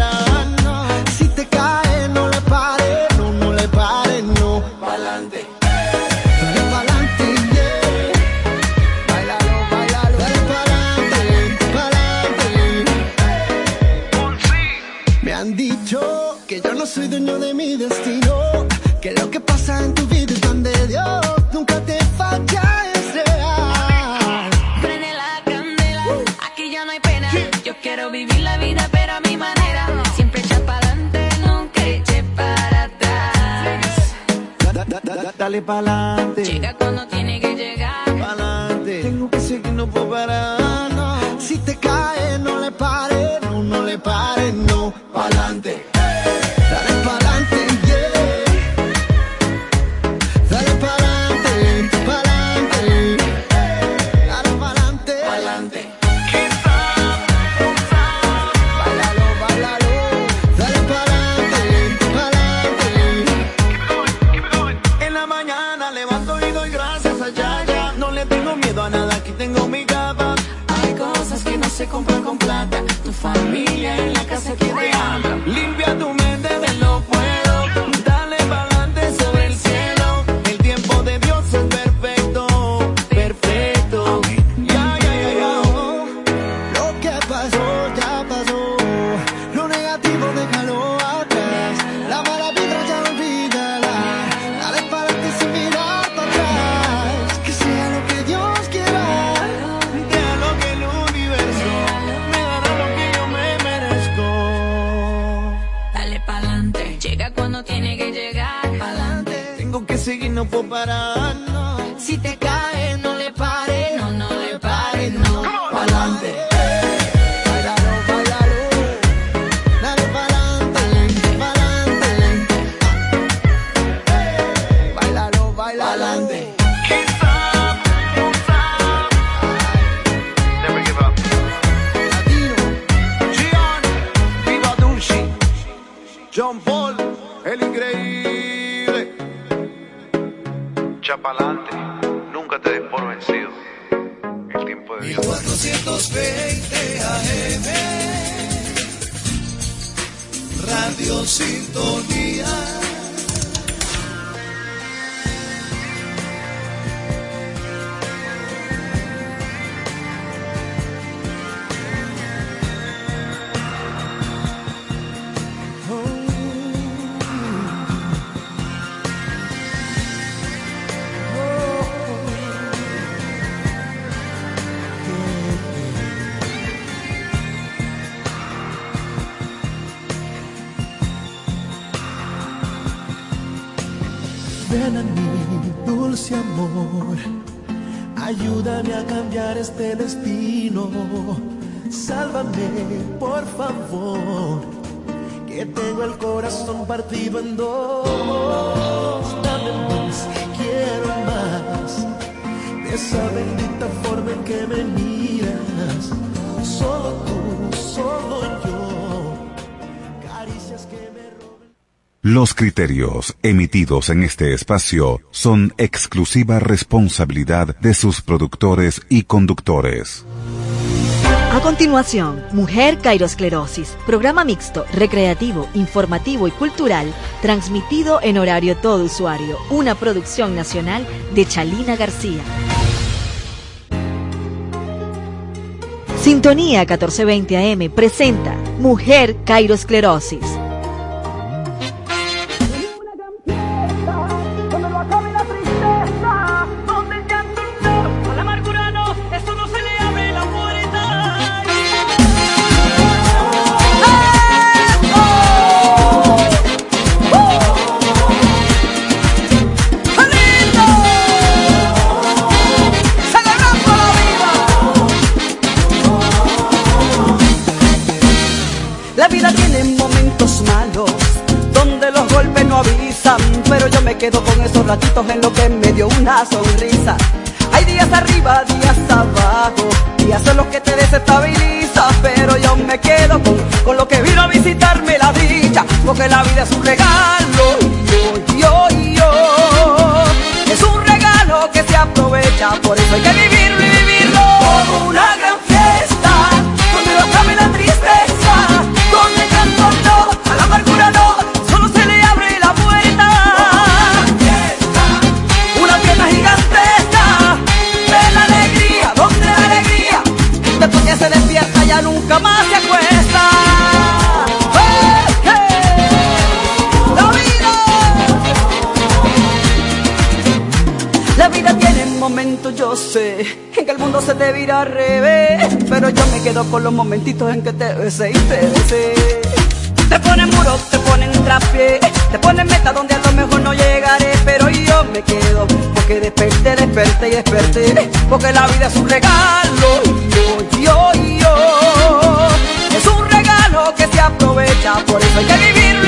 Speaker 14: Dale pa'lante.
Speaker 15: Llega cuando tiene que llegar.
Speaker 14: Pa'lante. Tengo que seguir, no puedo parar. no. Si te caes, no le pares. No, no le pares, no. Pa'lante. Seguir, no puedo parar. no.
Speaker 15: Si te
Speaker 19: partido en dos. Dame más, quiero más. De esa bendita forma en que me miras. Solo tú, solo yo. Caricias que me
Speaker 10: Los criterios emitidos en este espacio son exclusiva responsabilidad de sus productores y conductores.
Speaker 5: A continuación, Mujer Cairosclerosis, programa mixto, recreativo, informativo y cultural, transmitido en horario todo usuario, una producción nacional de Chalina García. Sintonía 1420 AM presenta Mujer Cairosclerosis.
Speaker 20: Una sonrisa. Hay días arriba, días abajo, días son los que te desestabilizan, pero yo me quedo con, con lo que vino a visitarme la dicha, porque la vida es un regalo, yo, yo, yo, es un regalo que se aprovecha, por eso hay que vivirlo al revés. Pero yo me quedo con los momentitos en que te besé y te besé. Te ponen muro, te ponen trapié, te ponen meta donde a lo mejor no llegaré. Pero yo me quedo, porque desperté, desperté y desperté. Porque la vida es un regalo, yo, yo, yo. Es un regalo que se aprovecha, por eso hay que vivirlo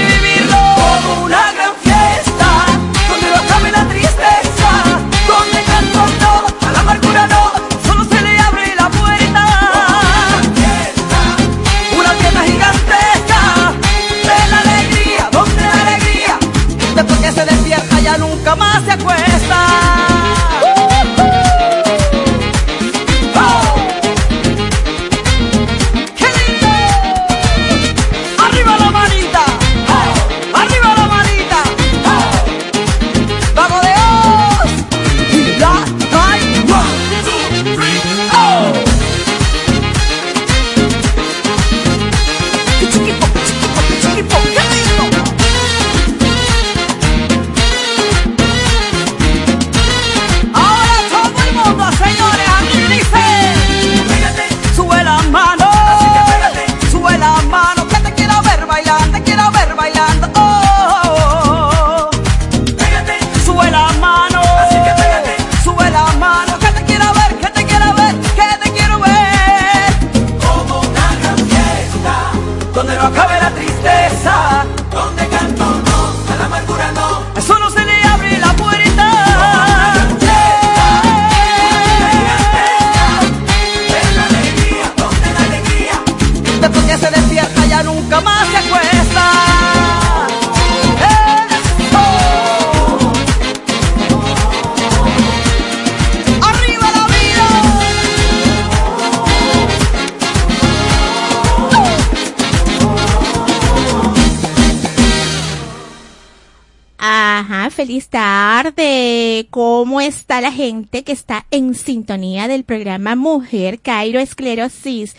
Speaker 21: Ajá, feliz tarde. ¿Cómo está la gente que está en sintonía del programa Mujer Cairo Esclerosis?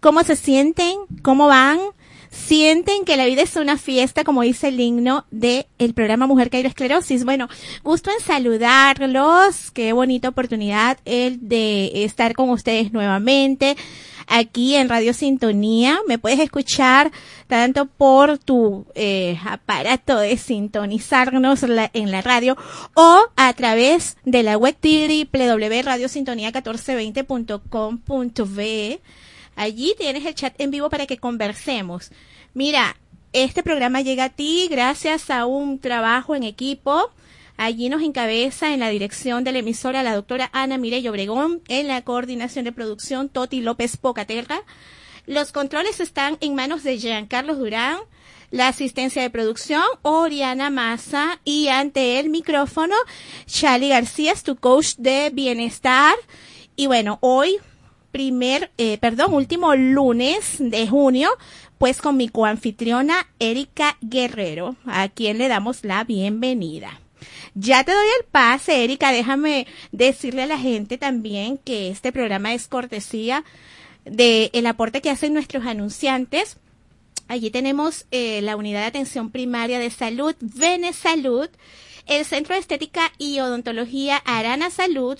Speaker 21: ¿Cómo se sienten? ¿Cómo van? ¿Sienten que la vida es una fiesta, como dice el himno del el programa Mujer Cairo Esclerosis? Bueno, gusto en saludarlos. Qué bonita oportunidad el de estar con ustedes nuevamente aquí en Radio Sintonía. Me puedes escuchar tanto por tu eh, aparato de sintonizarnos la- en la radio o a través de la web www.radiosintonía1420.com.ve. Allí tienes el chat en vivo para que conversemos. Mira, este programa llega a ti gracias a un trabajo en equipo. Allí nos encabeza en la dirección de la emisora la doctora Ana Mireya Obregón, en la coordinación de producción Toti López Pocaterra. Los controles están en manos de Jean Carlos Durán, la asistencia de producción Oriana Massa y ante el micrófono Charlie García, tu coach de bienestar. Y bueno, hoy primer, eh, perdón, último lunes de junio, pues con mi coanfitriona Erika Guerrero, a quien le damos la bienvenida. Ya te doy el pase, Erika. Déjame decirle a la gente también que este programa es cortesía del el aporte que hacen nuestros anunciantes. Allí tenemos eh, la unidad de atención primaria de salud, Venesalud, el Centro de Estética y Odontología Arana Salud,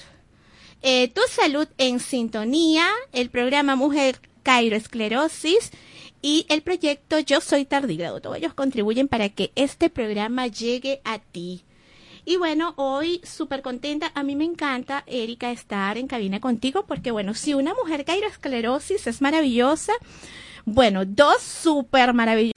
Speaker 21: eh, Tu Salud en Sintonía, el programa Mujer Esclerosis y el proyecto Yo Soy Tardígrado. Todos ellos contribuyen para que este programa llegue a ti. Y bueno, hoy súper contenta. A mí me encanta, Erika, estar en cabina contigo porque, bueno, si una mujer esclerosis es maravillosa, bueno, dos súper maravillosos